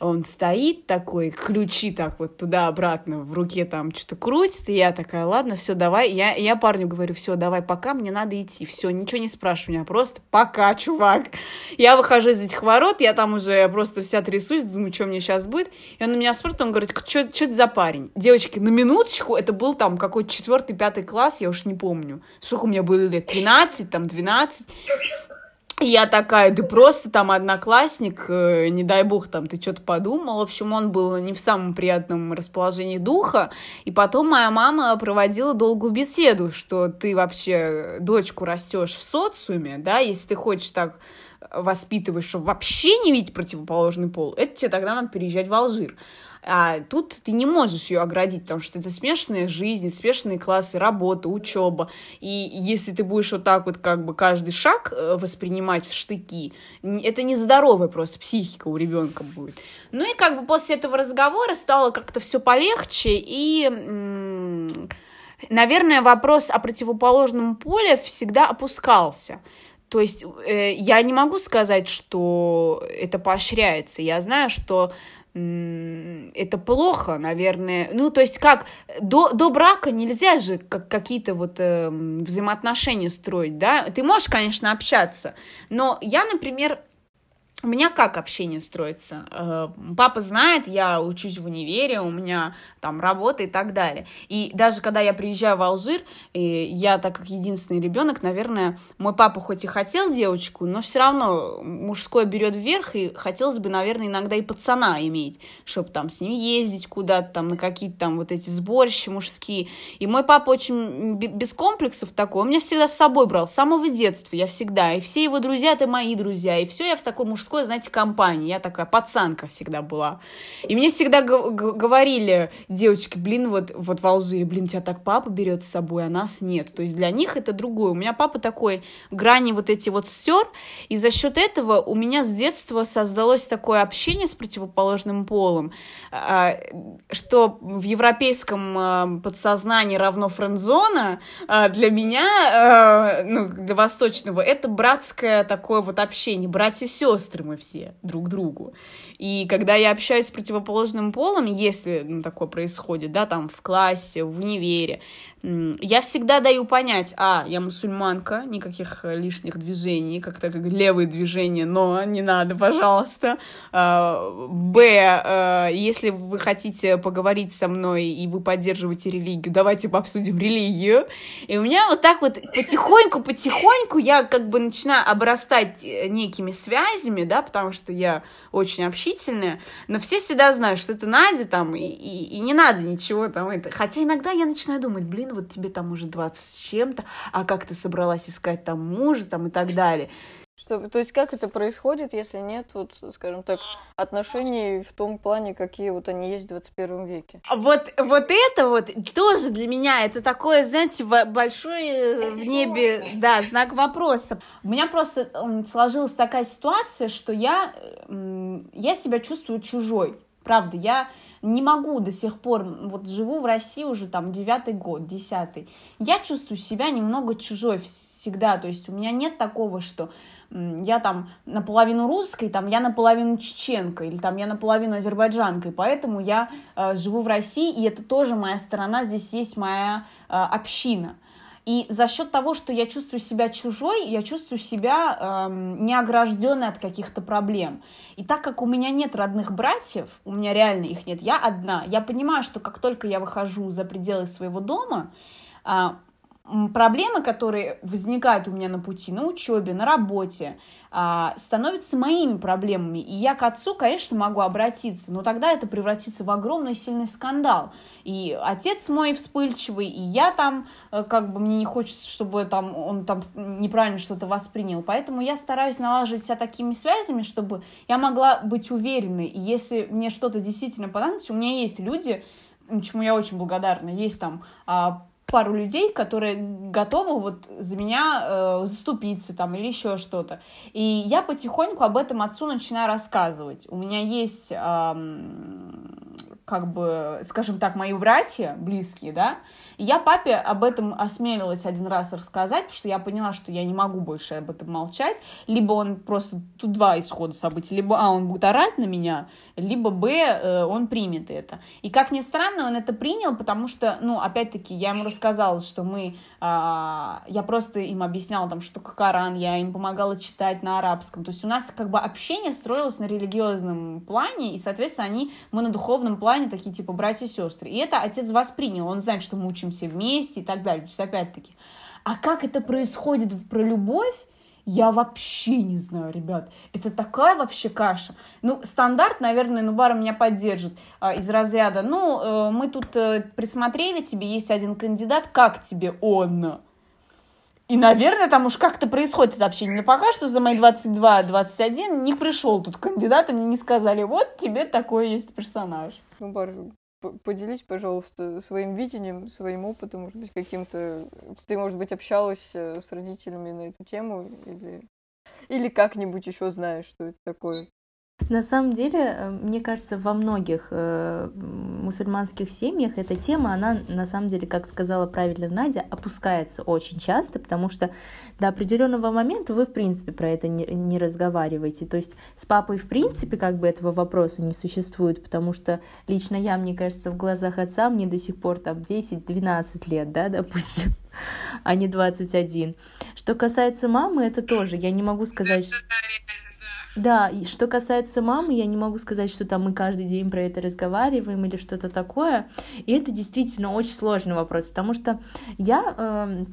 Он стоит такой, ключи так вот туда-обратно в руке там что-то крутит, и я такая, ладно, все, давай. Я, я парню говорю, все, давай, пока, мне надо идти. Все, ничего не спрашивай меня, просто пока, чувак. Я выхожу из этих ворот, я там уже просто вся трясусь, думаю, что мне сейчас будет. И он меня смотрит, он говорит, что это за парень? Девочки, на минуточку, это был там какой-то четвертый, пятый класс, я уж не помню. Сколько у меня было лет? 13, там, 12. И я такая, да просто там одноклассник, э, не дай бог, там ты что-то подумал. В общем, он был не в самом приятном расположении духа. И потом моя мама проводила долгую беседу, что ты вообще дочку растешь в социуме, да, если ты хочешь так воспитываешь, чтобы вообще не видеть противоположный пол, это тебе тогда надо переезжать в Алжир. А тут ты не можешь ее оградить, потому что это смешанная жизнь, смешанные классы, работа, учеба. И если ты будешь вот так вот как бы каждый шаг э, воспринимать в штыки, это нездоровая просто психика у ребенка будет. Ну и как бы после этого разговора стало как-то все полегче, и, наверное, вопрос о противоположном поле всегда опускался. То есть э, я не могу сказать, что это поощряется. Я знаю, что это плохо, наверное. Ну, то есть как до, до брака нельзя же как, какие-то вот э, взаимоотношения строить, да? Ты можешь, конечно, общаться, но я, например, у меня как общение строится? Э, папа знает, я учусь в универе, у меня там работа и так далее. И даже когда я приезжаю в Алжир, я так как единственный ребенок, наверное, мой папа хоть и хотел девочку, но все равно мужское берет вверх, и хотелось бы, наверное, иногда и пацана иметь, чтобы там с ним ездить куда-то, там на какие-то там вот эти сборища мужские. И мой папа очень без комплексов такой, он меня всегда с собой брал, с самого детства, я всегда, и все его друзья, это мои друзья, и все я в такой мужской мужской, знаете, компании. Я такая пацанка всегда была. И мне всегда говорили девочки, блин, вот, вот в Алжире, блин, тебя так папа берет с собой, а нас нет. То есть для них это другое. У меня папа такой грани вот эти вот стер, и за счет этого у меня с детства создалось такое общение с противоположным полом, а, что в европейском а, подсознании равно френдзона, а, для меня, ну, для восточного, это братское такое вот общение, братья-сестры сестры мы все друг другу. И когда я общаюсь с противоположным полом, если ну, такое происходит, да, там в классе, в универе, я всегда даю понять, а, я мусульманка, никаких лишних движений, как-то как левые движения, но не надо, пожалуйста. А, б, а, если вы хотите поговорить со мной и вы поддерживаете религию, давайте обсудим религию. И у меня вот так вот потихоньку-потихоньку я как бы начинаю обрастать э, некими связями, да, потому что я очень общительная, но все всегда знают, что это Надя там, и, и, и не надо ничего там это. Хотя иногда я начинаю думать, блин, вот тебе там уже 20 с чем-то, а как ты собралась искать там мужа там и так далее. Что, то есть как это происходит, если нет, вот, скажем так, отношений в том плане, какие вот они есть в 21 веке? А вот, вот это вот тоже для меня, это такое, знаете, большой э, в небе, да, знак вопроса. У меня просто сложилась такая ситуация, что я, я себя чувствую чужой. Правда, я не могу до сих пор, вот живу в России уже там девятый год, десятый. Я чувствую себя немного чужой всегда, то есть у меня нет такого, что я там наполовину русской, там я наполовину чеченка, или там я наполовину азербайджанкой, поэтому я э, живу в России, и это тоже моя сторона, здесь есть моя э, община. И за счет того, что я чувствую себя чужой, я чувствую себя эм, неогражденной от каких-то проблем. И так как у меня нет родных братьев, у меня реально их нет, я одна, я понимаю, что как только я выхожу за пределы своего дома, э, проблемы, которые возникают у меня на пути, на учебе, на работе, а, становятся моими проблемами. И я к отцу, конечно, могу обратиться, но тогда это превратится в огромный сильный скандал. И отец мой вспыльчивый, и я там, э, как бы мне не хочется, чтобы там, он там неправильно что-то воспринял. Поэтому я стараюсь налаживать себя такими связями, чтобы я могла быть уверенной. И если мне что-то действительно понадобится, у меня есть люди, чему я очень благодарна, есть там а, пару людей, которые готовы вот за меня э, заступиться там или еще что-то. И я потихоньку об этом отцу начинаю рассказывать. У меня есть э, как бы, скажем так, мои братья близкие, да, я папе об этом осмелилась один раз рассказать, потому что я поняла, что я не могу больше об этом молчать, либо он просто, тут два исхода событий, либо, а, он будет орать на меня, либо, б, э, он примет это. И, как ни странно, он это принял, потому что, ну, опять-таки, я ему рассказала, что мы, а, я просто им объясняла, там, что Коран, я им помогала читать на арабском, то есть у нас, как бы, общение строилось на религиозном плане, и, соответственно, они, мы на духовном плане такие, типа, братья и сестры. И это отец воспринял, он знает, что мы учимся вместе и так далее. То есть, опять-таки, а как это происходит про любовь, я вообще не знаю, ребят. Это такая вообще каша. Ну, стандарт, наверное, Нубара меня поддержит а, из разряда. Ну, э, мы тут э, присмотрели, тебе есть один кандидат, как тебе он? И, наверное, там уж как-то происходит это общение. Но пока что за мои 22-21 не пришел тут кандидат, и мне не сказали, вот тебе такой есть персонаж. Ну, Бар, поделись, пожалуйста, своим видением, своим опытом, может быть, каким-то... Ты, может быть, общалась э, с родителями на эту тему или, или как-нибудь еще знаешь, что это такое? На самом деле, э, мне кажется, во многих э, мусульманских семьях эта тема, она на самом деле, как сказала правильно Надя, опускается очень часто, потому что до определенного момента вы, в принципе, про это не, не разговариваете. То есть с папой, в принципе, как бы этого вопроса не существует, потому что лично я, мне кажется, в глазах отца мне до сих пор там 10-12 лет, да, допустим а не 21. Что касается мамы, это тоже, я не могу сказать, что... Да, и что касается мамы, я не могу сказать, что там мы каждый день про это разговариваем или что-то такое. И это действительно очень сложный вопрос, потому что я... Э,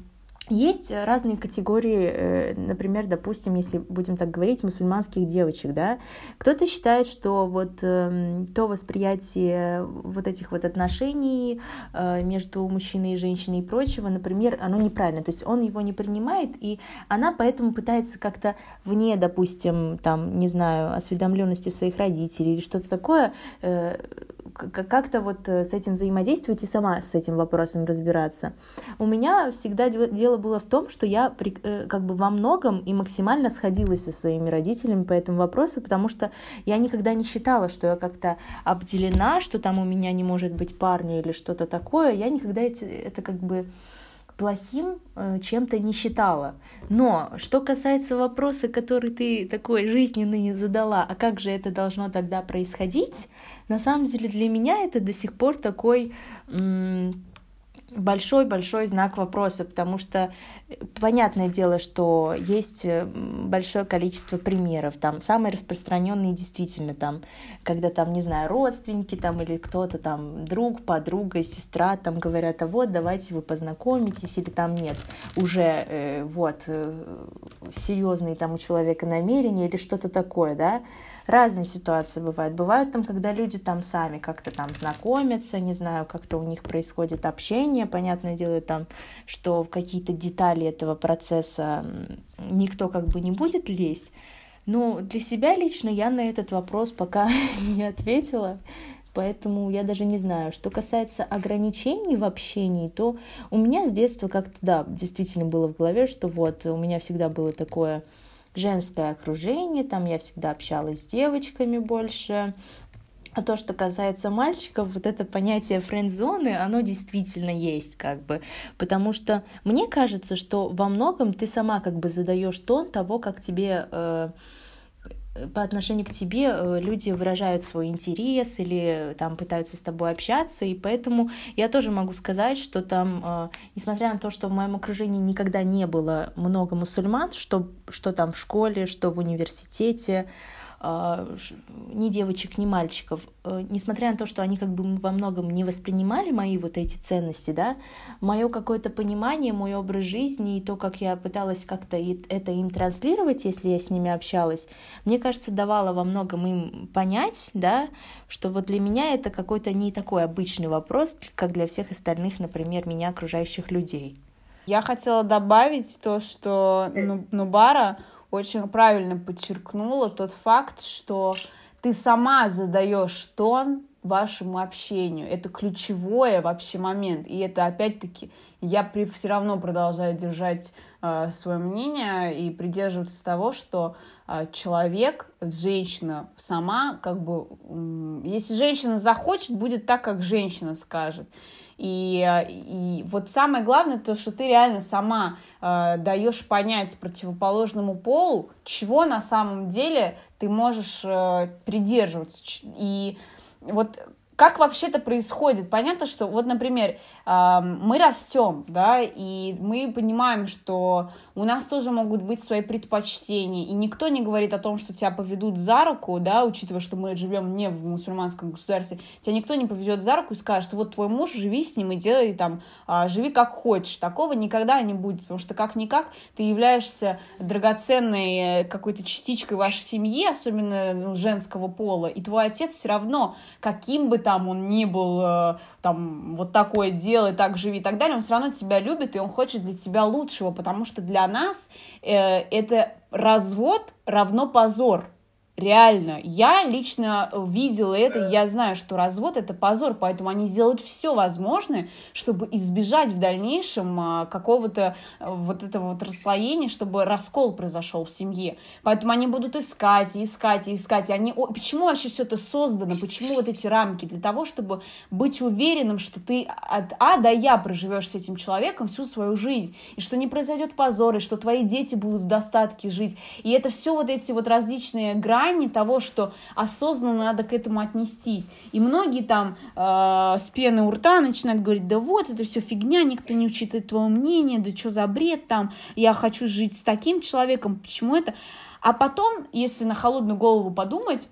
есть разные категории, э, например, допустим, если будем так говорить, мусульманских девочек, да, кто-то считает, что вот эм, то восприятие вот этих вот отношений э, между мужчиной и женщиной и прочего, например, оно неправильно, то есть он его не принимает, и она поэтому пытается как-то вне, допустим, там, не знаю, осведомленности своих родителей или что-то такое, э, как-то вот с этим взаимодействовать и сама с этим вопросом разбираться. У меня всегда дело было в том, что я э, как бы во многом и максимально сходилась со своими родителями по этому вопросу, потому что я никогда не считала, что я как-то обделена, что там у меня не может быть парня или что-то такое. Я никогда это как бы плохим э, чем-то не считала. Но что касается вопроса, который ты такой жизненный задала, а как же это должно тогда происходить, на самом деле для меня это до сих пор такой большой-большой знак вопроса, потому что э, понятное дело, что есть э, большое количество примеров, там самые распространенные действительно там, когда там, не знаю, родственники там или кто-то там, друг, подруга, сестра там говорят, а вот давайте вы познакомитесь, или там нет, уже э, вот э, серьезные там у человека намерения или что-то такое, да, разные ситуации бывают. Бывают там, когда люди там сами как-то там знакомятся, не знаю, как-то у них происходит общение, понятное дело там, что в какие-то детали этого процесса никто как бы не будет лезть. Но для себя лично я на этот вопрос пока не ответила, поэтому я даже не знаю. Что касается ограничений в общении, то у меня с детства как-то, да, действительно было в голове, что вот у меня всегда было такое женское окружение, там я всегда общалась с девочками больше, а то, что касается мальчиков, вот это понятие френд-зоны, оно действительно есть, как бы. Потому что мне кажется, что во многом ты сама как бы задаешь тон того, как тебе э, по отношению к тебе э, люди выражают свой интерес или там пытаются с тобой общаться, и поэтому я тоже могу сказать, что там, э, несмотря на то, что в моем окружении никогда не было много мусульман, что, что там в школе, что в университете, ни девочек, ни мальчиков, э, несмотря на то, что они как бы во многом не воспринимали мои вот эти ценности, да, мое какое-то понимание, мой образ жизни и то, как я пыталась как-то это им транслировать, если я с ними общалась, мне кажется, давало во многом им понять, да, что вот для меня это какой-то не такой обычный вопрос, как для всех остальных, например, меня окружающих людей. Я хотела добавить то, что Нубара очень правильно подчеркнула тот факт, что ты сама задаешь тон вашему общению. Это ключевое вообще момент. И это опять-таки я при, все равно продолжаю держать э, свое мнение и придерживаться того, что э, человек, женщина сама, как бы, э, если женщина захочет, будет так, как женщина скажет. И, э, и вот самое главное, то, что ты реально сама э, даешь понять противоположному полу, чего на самом деле ты можешь э, придерживаться. И вот как вообще это происходит? Понятно, что вот, например, мы растем, да, и мы понимаем, что у нас тоже могут быть свои предпочтения, и никто не говорит о том, что тебя поведут за руку, да, учитывая, что мы живем не в мусульманском государстве, тебя никто не поведет за руку и скажет, вот твой муж, живи с ним и делай там, а, живи как хочешь. Такого никогда не будет, потому что как-никак ты являешься драгоценной э, какой-то частичкой вашей семьи, особенно ну, женского пола, и твой отец все равно, каким бы там он ни был, э, там, вот такое делай, так живи и так далее, он все равно тебя любит, и он хочет для тебя лучшего, потому что для нас э, это развод равно позор. Реально, я лично видела это, я знаю, что развод это позор, поэтому они сделают все возможное, чтобы избежать в дальнейшем а, какого-то а, вот этого вот расслоения, чтобы раскол произошел в семье. Поэтому они будут искать, искать, искать. Они... Почему вообще все это создано? Почему вот эти рамки? Для того, чтобы быть уверенным, что ты от А до Я проживешь с этим человеком всю свою жизнь, и что не произойдет позор, и что твои дети будут в достатке жить. И это все вот эти вот различные грани, грани того, что осознанно надо к этому отнестись. И многие там э, с пены у рта начинают говорить, да вот, это все фигня, никто не учитывает твое мнение, да что за бред там, я хочу жить с таким человеком, почему это? А потом, если на холодную голову подумать,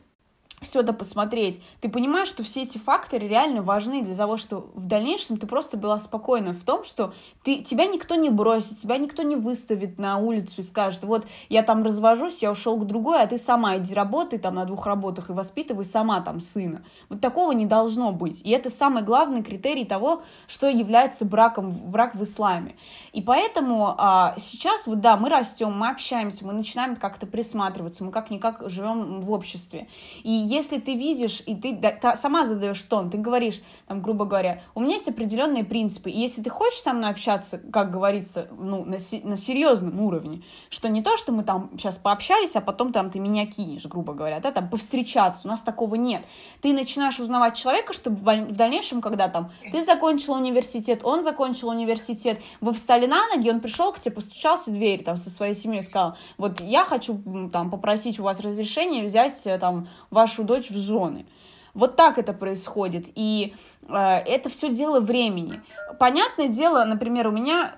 все это посмотреть, ты понимаешь, что все эти факторы реально важны для того, что в дальнейшем ты просто была спокойна в том, что ты, тебя никто не бросит, тебя никто не выставит на улицу и скажет, вот я там развожусь, я ушел к другой, а ты сама иди работай там на двух работах и воспитывай сама там сына. Вот такого не должно быть. И это самый главный критерий того, что является браком, брак в исламе. И поэтому а, сейчас, вот да, мы растем, мы общаемся, мы начинаем как-то присматриваться, мы как-никак живем в обществе. И если ты видишь, и ты да, сама задаешь тон, ты говоришь, там, грубо говоря, у меня есть определенные принципы, и если ты хочешь со мной общаться, как говорится, ну, на, на серьезном уровне, что не то, что мы там сейчас пообщались, а потом там ты меня кинешь, грубо говоря, да, там повстречаться, у нас такого нет. Ты начинаешь узнавать человека, чтобы в дальнейшем, когда там ты закончил университет, он закончил университет, вы встали на ноги, он пришел к тебе, постучался в дверь там со своей семьей, сказал, вот я хочу там попросить у вас разрешения взять э, там вашу дочь в жены. Вот так это происходит. И э, это все дело времени. Понятное дело, например, у меня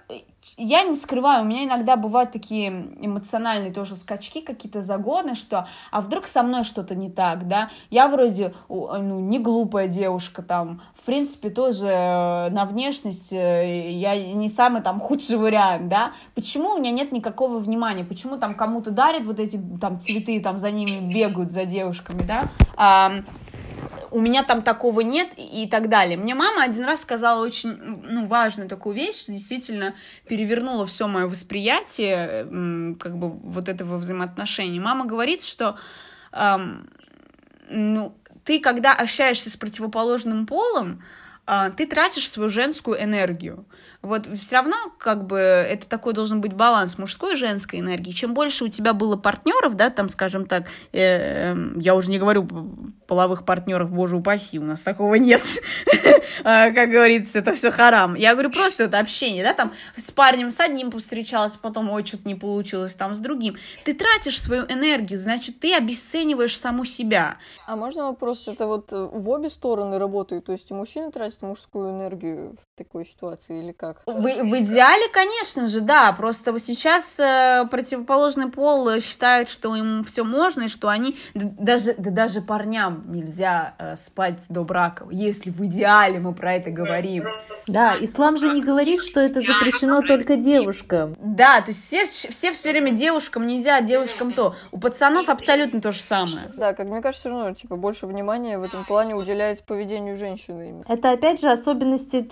я не скрываю, у меня иногда бывают такие эмоциональные тоже скачки, какие-то загоны, что а вдруг со мной что-то не так, да? Я вроде ну, не глупая девушка, там, в принципе, тоже э, на внешность э, я не самый там худший вариант, да? Почему у меня нет никакого внимания? Почему там кому-то дарят вот эти там цветы, там за ними бегают, за девушками, да? А, у меня там такого нет и так далее. Мне мама один раз сказала очень ну, важную такую вещь, что действительно перевернула все мое восприятие как бы вот этого взаимоотношения. Мама говорит, что эм, ну, ты, когда общаешься с противоположным полом, э, ты тратишь свою женскую энергию. Вот все равно, как бы, это такой должен быть баланс мужской и женской энергии. Чем больше у тебя было партнеров, да, там, скажем так, э, э, я уже не говорю половых партнеров, боже упаси, у нас такого нет. А, как говорится, это все харам. Я говорю просто это общение, да, там, с парнем с одним повстречалась, потом, ой, что-то не получилось, там, с другим. Ты тратишь свою энергию, значит, ты обесцениваешь саму себя. А можно вопрос, это вот в обе стороны работает, то есть и мужчина тратит мужскую энергию такой ситуации или как? В, в идеале, конечно же, да. Просто сейчас э, противоположный пол считает, что им все можно, и что они даже, да даже парням нельзя э, спать до брака, если в идеале мы про это говорим. Да, ислам же не говорит, что это запрещено только девушкам. Да, то есть все, все все время девушкам нельзя, девушкам то. У пацанов абсолютно то же самое. Да, как мне кажется, все равно, типа, больше внимания в этом плане уделяется поведению женщины. Это, опять же, особенности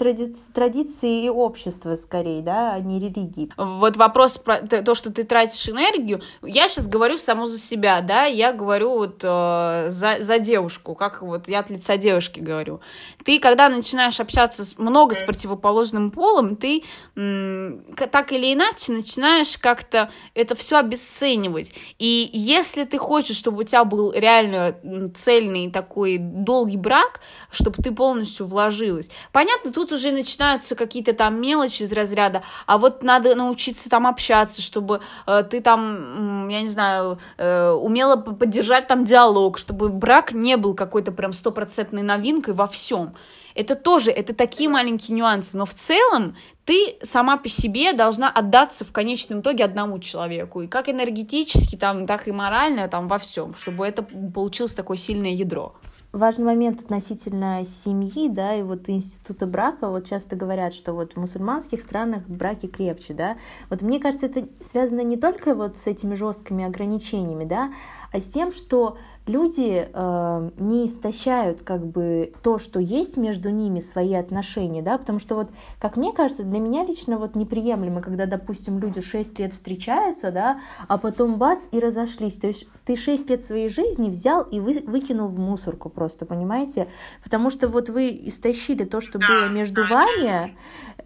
тради... традиции и общества, скорее, да, а не религии. Вот вопрос про то, что ты тратишь энергию, я сейчас говорю само за себя, да, я говорю вот э, за, за девушку, как вот я от лица девушки говорю. Ты, когда начинаешь общаться с, много с противоположным полом, ты м, так или иначе начинаешь как-то это все обесценивать. И если ты хочешь, чтобы у тебя был реально цельный такой долгий брак, чтобы ты полностью вложилась. Понятно, тут уже начинаются какие-то там мелочи из разряда, а вот надо научиться там общаться, чтобы э, ты там, я не знаю, э, умела поддержать там диалог, чтобы брак не был какой-то прям стопроцентной новинкой во всем. Это тоже, это такие маленькие нюансы, но в целом ты сама по себе должна отдаться в конечном итоге одному человеку, и как энергетически, там, так и морально, там, во всем, чтобы это получилось такое сильное ядро важный момент относительно семьи, да, и вот института брака, вот часто говорят, что вот в мусульманских странах браки крепче, да, вот мне кажется, это связано не только вот с этими жесткими ограничениями, да, а с тем, что люди э, не истощают как бы то, что есть между ними, свои отношения, да, потому что вот, как мне кажется, для меня лично вот неприемлемо, когда, допустим, люди 6 лет встречаются, да, а потом бац и разошлись, то есть ты 6 лет своей жизни взял и вы, выкинул в мусорку просто, понимаете, потому что вот вы истощили то, что было между вами,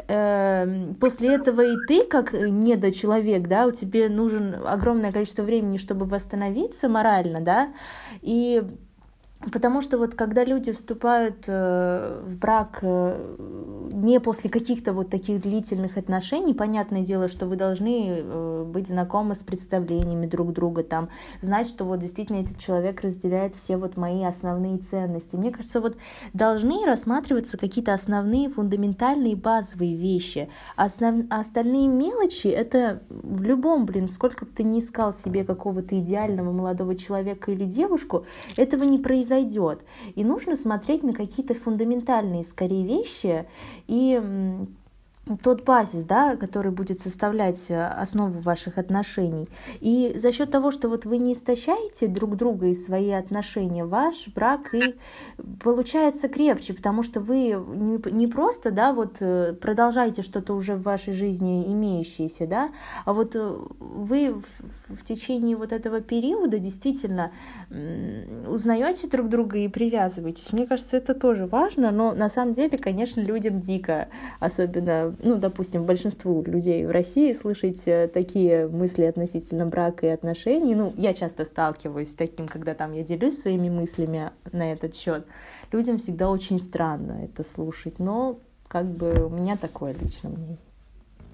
после этого и ты, как недочеловек, да, у тебя нужен огромное количество времени, чтобы восстановиться морально, да, и Потому что вот когда люди вступают э, в брак э, не после каких-то вот таких длительных отношений, понятное дело, что вы должны э, быть знакомы с представлениями друг друга, там, знать, что вот действительно этот человек разделяет все вот мои основные ценности. Мне кажется, вот должны рассматриваться какие-то основные фундаментальные базовые вещи. Основ... А остальные мелочи — это в любом, блин, сколько бы ты ни искал себе какого-то идеального молодого человека или девушку, этого не произойдет произойдет. И нужно смотреть на какие-то фундаментальные, скорее, вещи и тот базис, да, который будет составлять э, основу ваших отношений. И за счет того, что вот вы не истощаете друг друга и свои отношения, ваш брак и получается крепче, потому что вы не просто, да, вот э, продолжаете что-то уже в вашей жизни имеющееся, да, а вот э, вы в, течение вот этого периода действительно узнаете друг друга и привязываетесь. Мне кажется, это тоже важно, но на самом деле, конечно, людям дико, особенно ну, допустим, большинству людей в России слышать э, такие мысли относительно брака и отношений, ну, я часто сталкиваюсь с таким, когда там я делюсь своими мыслями на этот счет, людям всегда очень странно это слушать, но как бы у меня такое личное мнение.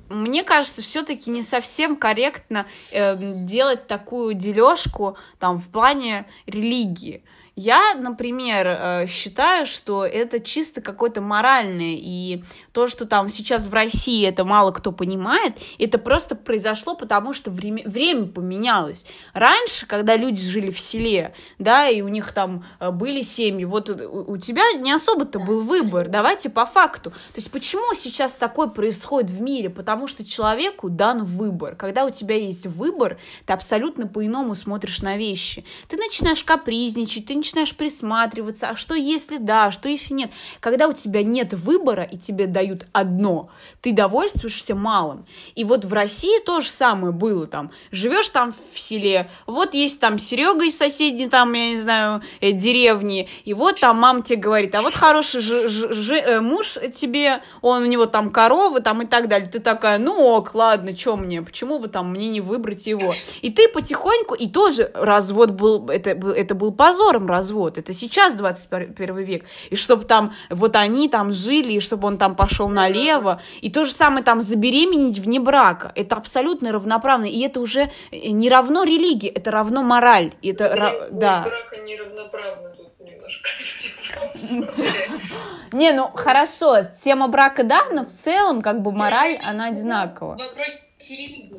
Мне кажется, все-таки не совсем корректно э, делать такую дележку там в плане религии. Я, например, э, считаю, что это чисто какое-то моральное, и то, что там сейчас в России это мало кто понимает, это просто произошло потому, что время, время поменялось. Раньше, когда люди жили в селе, да, и у них там э, были семьи, вот у, у тебя не особо-то был выбор, давайте по факту. То есть почему сейчас такое происходит в мире? Потому что человеку дан выбор. Когда у тебя есть выбор, ты абсолютно по-иному смотришь на вещи. Ты начинаешь капризничать, ты начинаешь присматриваться, а что если да, а что если нет. Когда у тебя нет выбора и тебе дают одно, ты довольствуешься малым. И вот в России то же самое было там. Живешь там в селе, вот есть там Серега из соседней там, я не знаю, э, деревни, и вот там мама тебе говорит, а вот хороший ж, ж, ж, э, муж тебе, он у него там коровы там и так далее. Ты такая, ну ок, ладно, что мне, почему бы там мне не выбрать его? И ты потихоньку, и тоже развод был, это, это был позором развод. Это сейчас 21 век. И чтобы там вот они там жили, и чтобы он там пошел налево. И то же самое там забеременеть вне брака. Это абсолютно равноправно. И это уже не равно религии, это равно мораль. И это ра... да. брака неравноправно тут немножко. Не, ну хорошо, тема брака да, но в целом как бы мораль, она одинакова.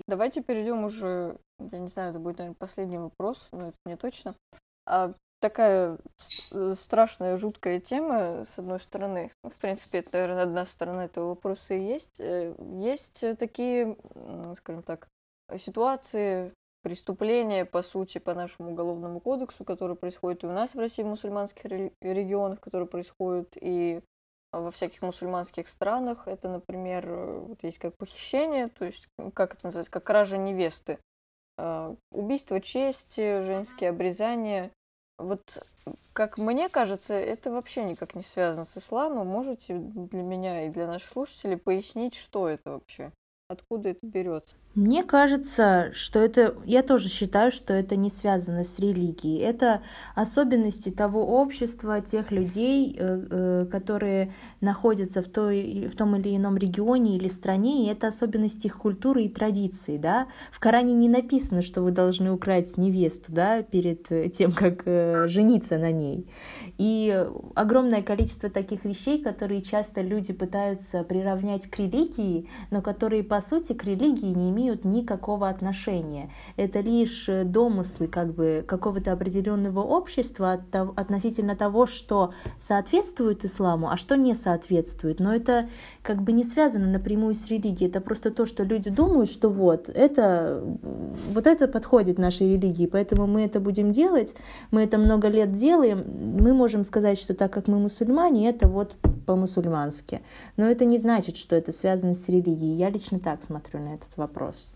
Давайте перейдем уже, я не знаю, это будет, наверное, последний вопрос, но это не точно. А такая страшная, жуткая тема, с одной стороны. Ну, в принципе, это, наверное, одна сторона этого вопроса и есть. Есть такие, скажем так, ситуации, преступления, по сути, по нашему уголовному кодексу, которые происходят и у нас в России, в мусульманских регионах, которые происходят и во всяких мусульманских странах. Это, например, вот есть как похищение, то есть, как это называется, как кража невесты. Убийство чести, женские обрезания. Вот, как мне кажется, это вообще никак не связано с исламом. Можете для меня и для наших слушателей пояснить, что это вообще? Откуда это берется? Мне кажется, что это, я тоже считаю, что это не связано с религией. Это особенности того общества, тех людей, э, э, которые находятся в, той, в том или ином регионе или стране, и это особенности их культуры и традиций. Да? В Коране не написано, что вы должны украсть невесту да, перед тем, как э, жениться на ней. И огромное количество таких вещей, которые часто люди пытаются приравнять к религии, но которые, по сути, к религии не имеют никакого отношения. Это лишь домыслы как бы какого-то определенного общества от, относительно того, что соответствует исламу, а что не соответствует. Но это как бы не связано напрямую с религией. Это просто то, что люди думают, что вот это, вот это подходит нашей религии, поэтому мы это будем делать, мы это много лет делаем, мы можем сказать, что так как мы мусульмане, это вот по-мусульмански. Но это не значит, что это связано с религией. Я лично так смотрю на этот вопрос.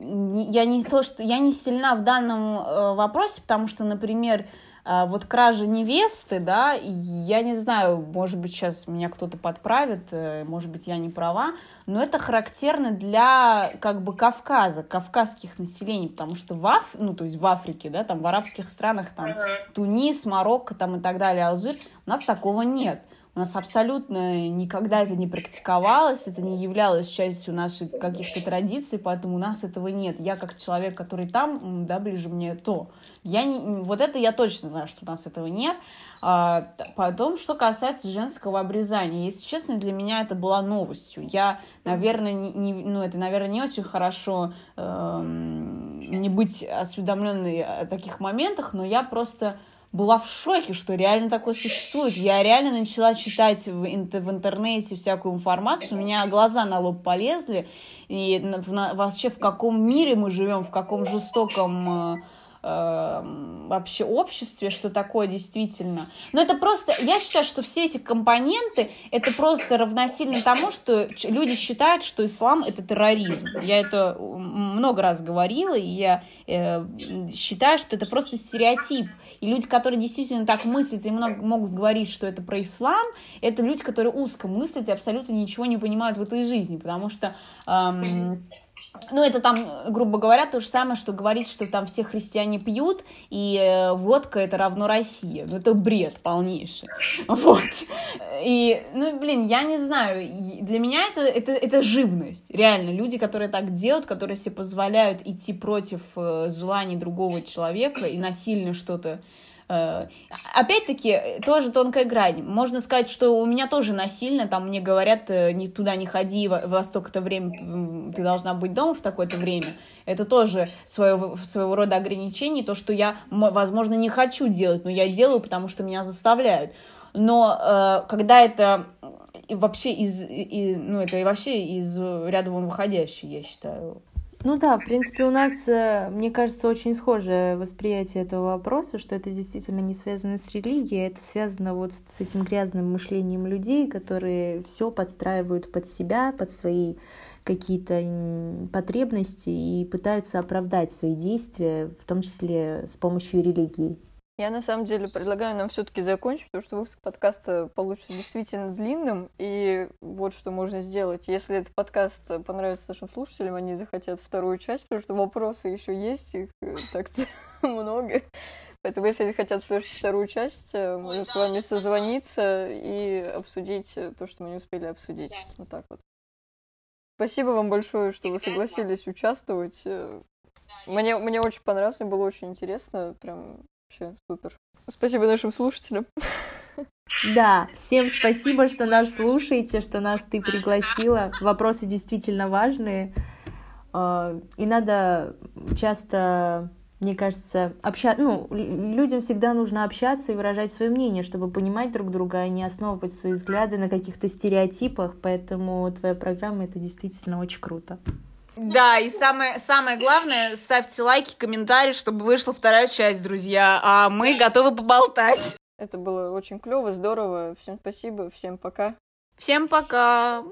Я не то, что я не сильна в данном э, вопросе, потому что, например, а, вот кража невесты, да, я не знаю, может быть, сейчас меня кто-то подправит, э, может быть, я не права, но это характерно для, как бы, Кавказа, кавказских населений, потому что в, Аф... ну, то есть в Африке, да, там в арабских странах, там, Тунис, Марокко, там и так далее, Алжир, у нас такого нет. У нас абсолютно никогда это не практиковалось, это не являлось частью наших каких-то традиций, поэтому у нас этого нет. Я как человек, который там, да, ближе мне то. Я не, вот это я точно знаю, что у нас этого нет. А, потом, что касается женского обрезания, если честно, для меня это была новостью. Я, наверное, не, ну это, наверное, не очень хорошо э, не быть осведомленной о таких моментах, но я просто была в шоке, что реально такое существует. Я реально начала читать в, в интернете всякую информацию, у меня глаза на лоб полезли, и на, вообще в каком мире мы живем, в каком жестоком э, вообще обществе, что такое действительно. Но это просто, я считаю, что все эти компоненты, это просто равносильно тому, что люди считают, что ислам это терроризм. Я это много раз говорила, и я э, считаю, что это просто стереотип. И люди, которые действительно так мыслят и много, могут говорить, что это про ислам, это люди, которые узко мыслят и абсолютно ничего не понимают в этой жизни, потому что... Эм, ну, это там, грубо говоря, то же самое, что говорить, что там все христиане пьют, и э, водка это равно Россия. Ну, это бред полнейший. Вот. И, ну, блин, я не знаю, для меня это, это, это живность. Реально, люди, которые так делают, которые себе позволяют идти против э, желаний другого человека и насильно что-то опять-таки, тоже тонкая грань. Можно сказать, что у меня тоже насильно, там мне говорят, э, не туда не ходи, во столько-то время ты должна быть дома в такое-то время. Это тоже своего, своего рода ограничение, то, что я, возможно, не хочу делать, но я делаю, потому что меня заставляют. Но э, когда это вообще из, и, ну, это вообще из ряда вон выходящий, я считаю. Ну да, в принципе, у нас, э, мне кажется, очень схожее восприятие этого вопроса, что это действительно не связано с религией, это связано вот с этим грязным мышлением людей, которые все подстраивают под себя, под свои какие-то потребности и пытаются оправдать свои действия, в том числе с помощью религии. Я на самом деле предлагаю нам все-таки закончить, потому что выпуск подкаста получится действительно длинным. И вот что можно сделать. Если этот подкаст понравится нашим слушателям, они захотят вторую часть, потому что вопросы еще есть, их э, так-то много. Поэтому, если они хотят слушать вторую часть, э, мы с вами созвониться и обсудить то, что мы не успели обсудить. Вот так вот. Спасибо вам большое, что вы согласились участвовать. Э, мне, мне очень понравилось, мне было очень интересно. Прям Вообще супер. Спасибо нашим слушателям. Да, всем спасибо, что нас слушаете, что нас ты пригласила. Вопросы действительно важные. А, и надо часто Мне кажется, обща... ну, людям всегда нужно общаться и выражать свое мнение, чтобы понимать друг друга, а не основывать свои взгляды на каких-то стереотипах. Поэтому твоя программа это действительно очень круто. Да, и самое, самое главное, ставьте лайки, комментарии, чтобы вышла вторая часть, друзья. А мы готовы поболтать. Это было очень клево, здорово. Всем спасибо, всем пока. Всем пока.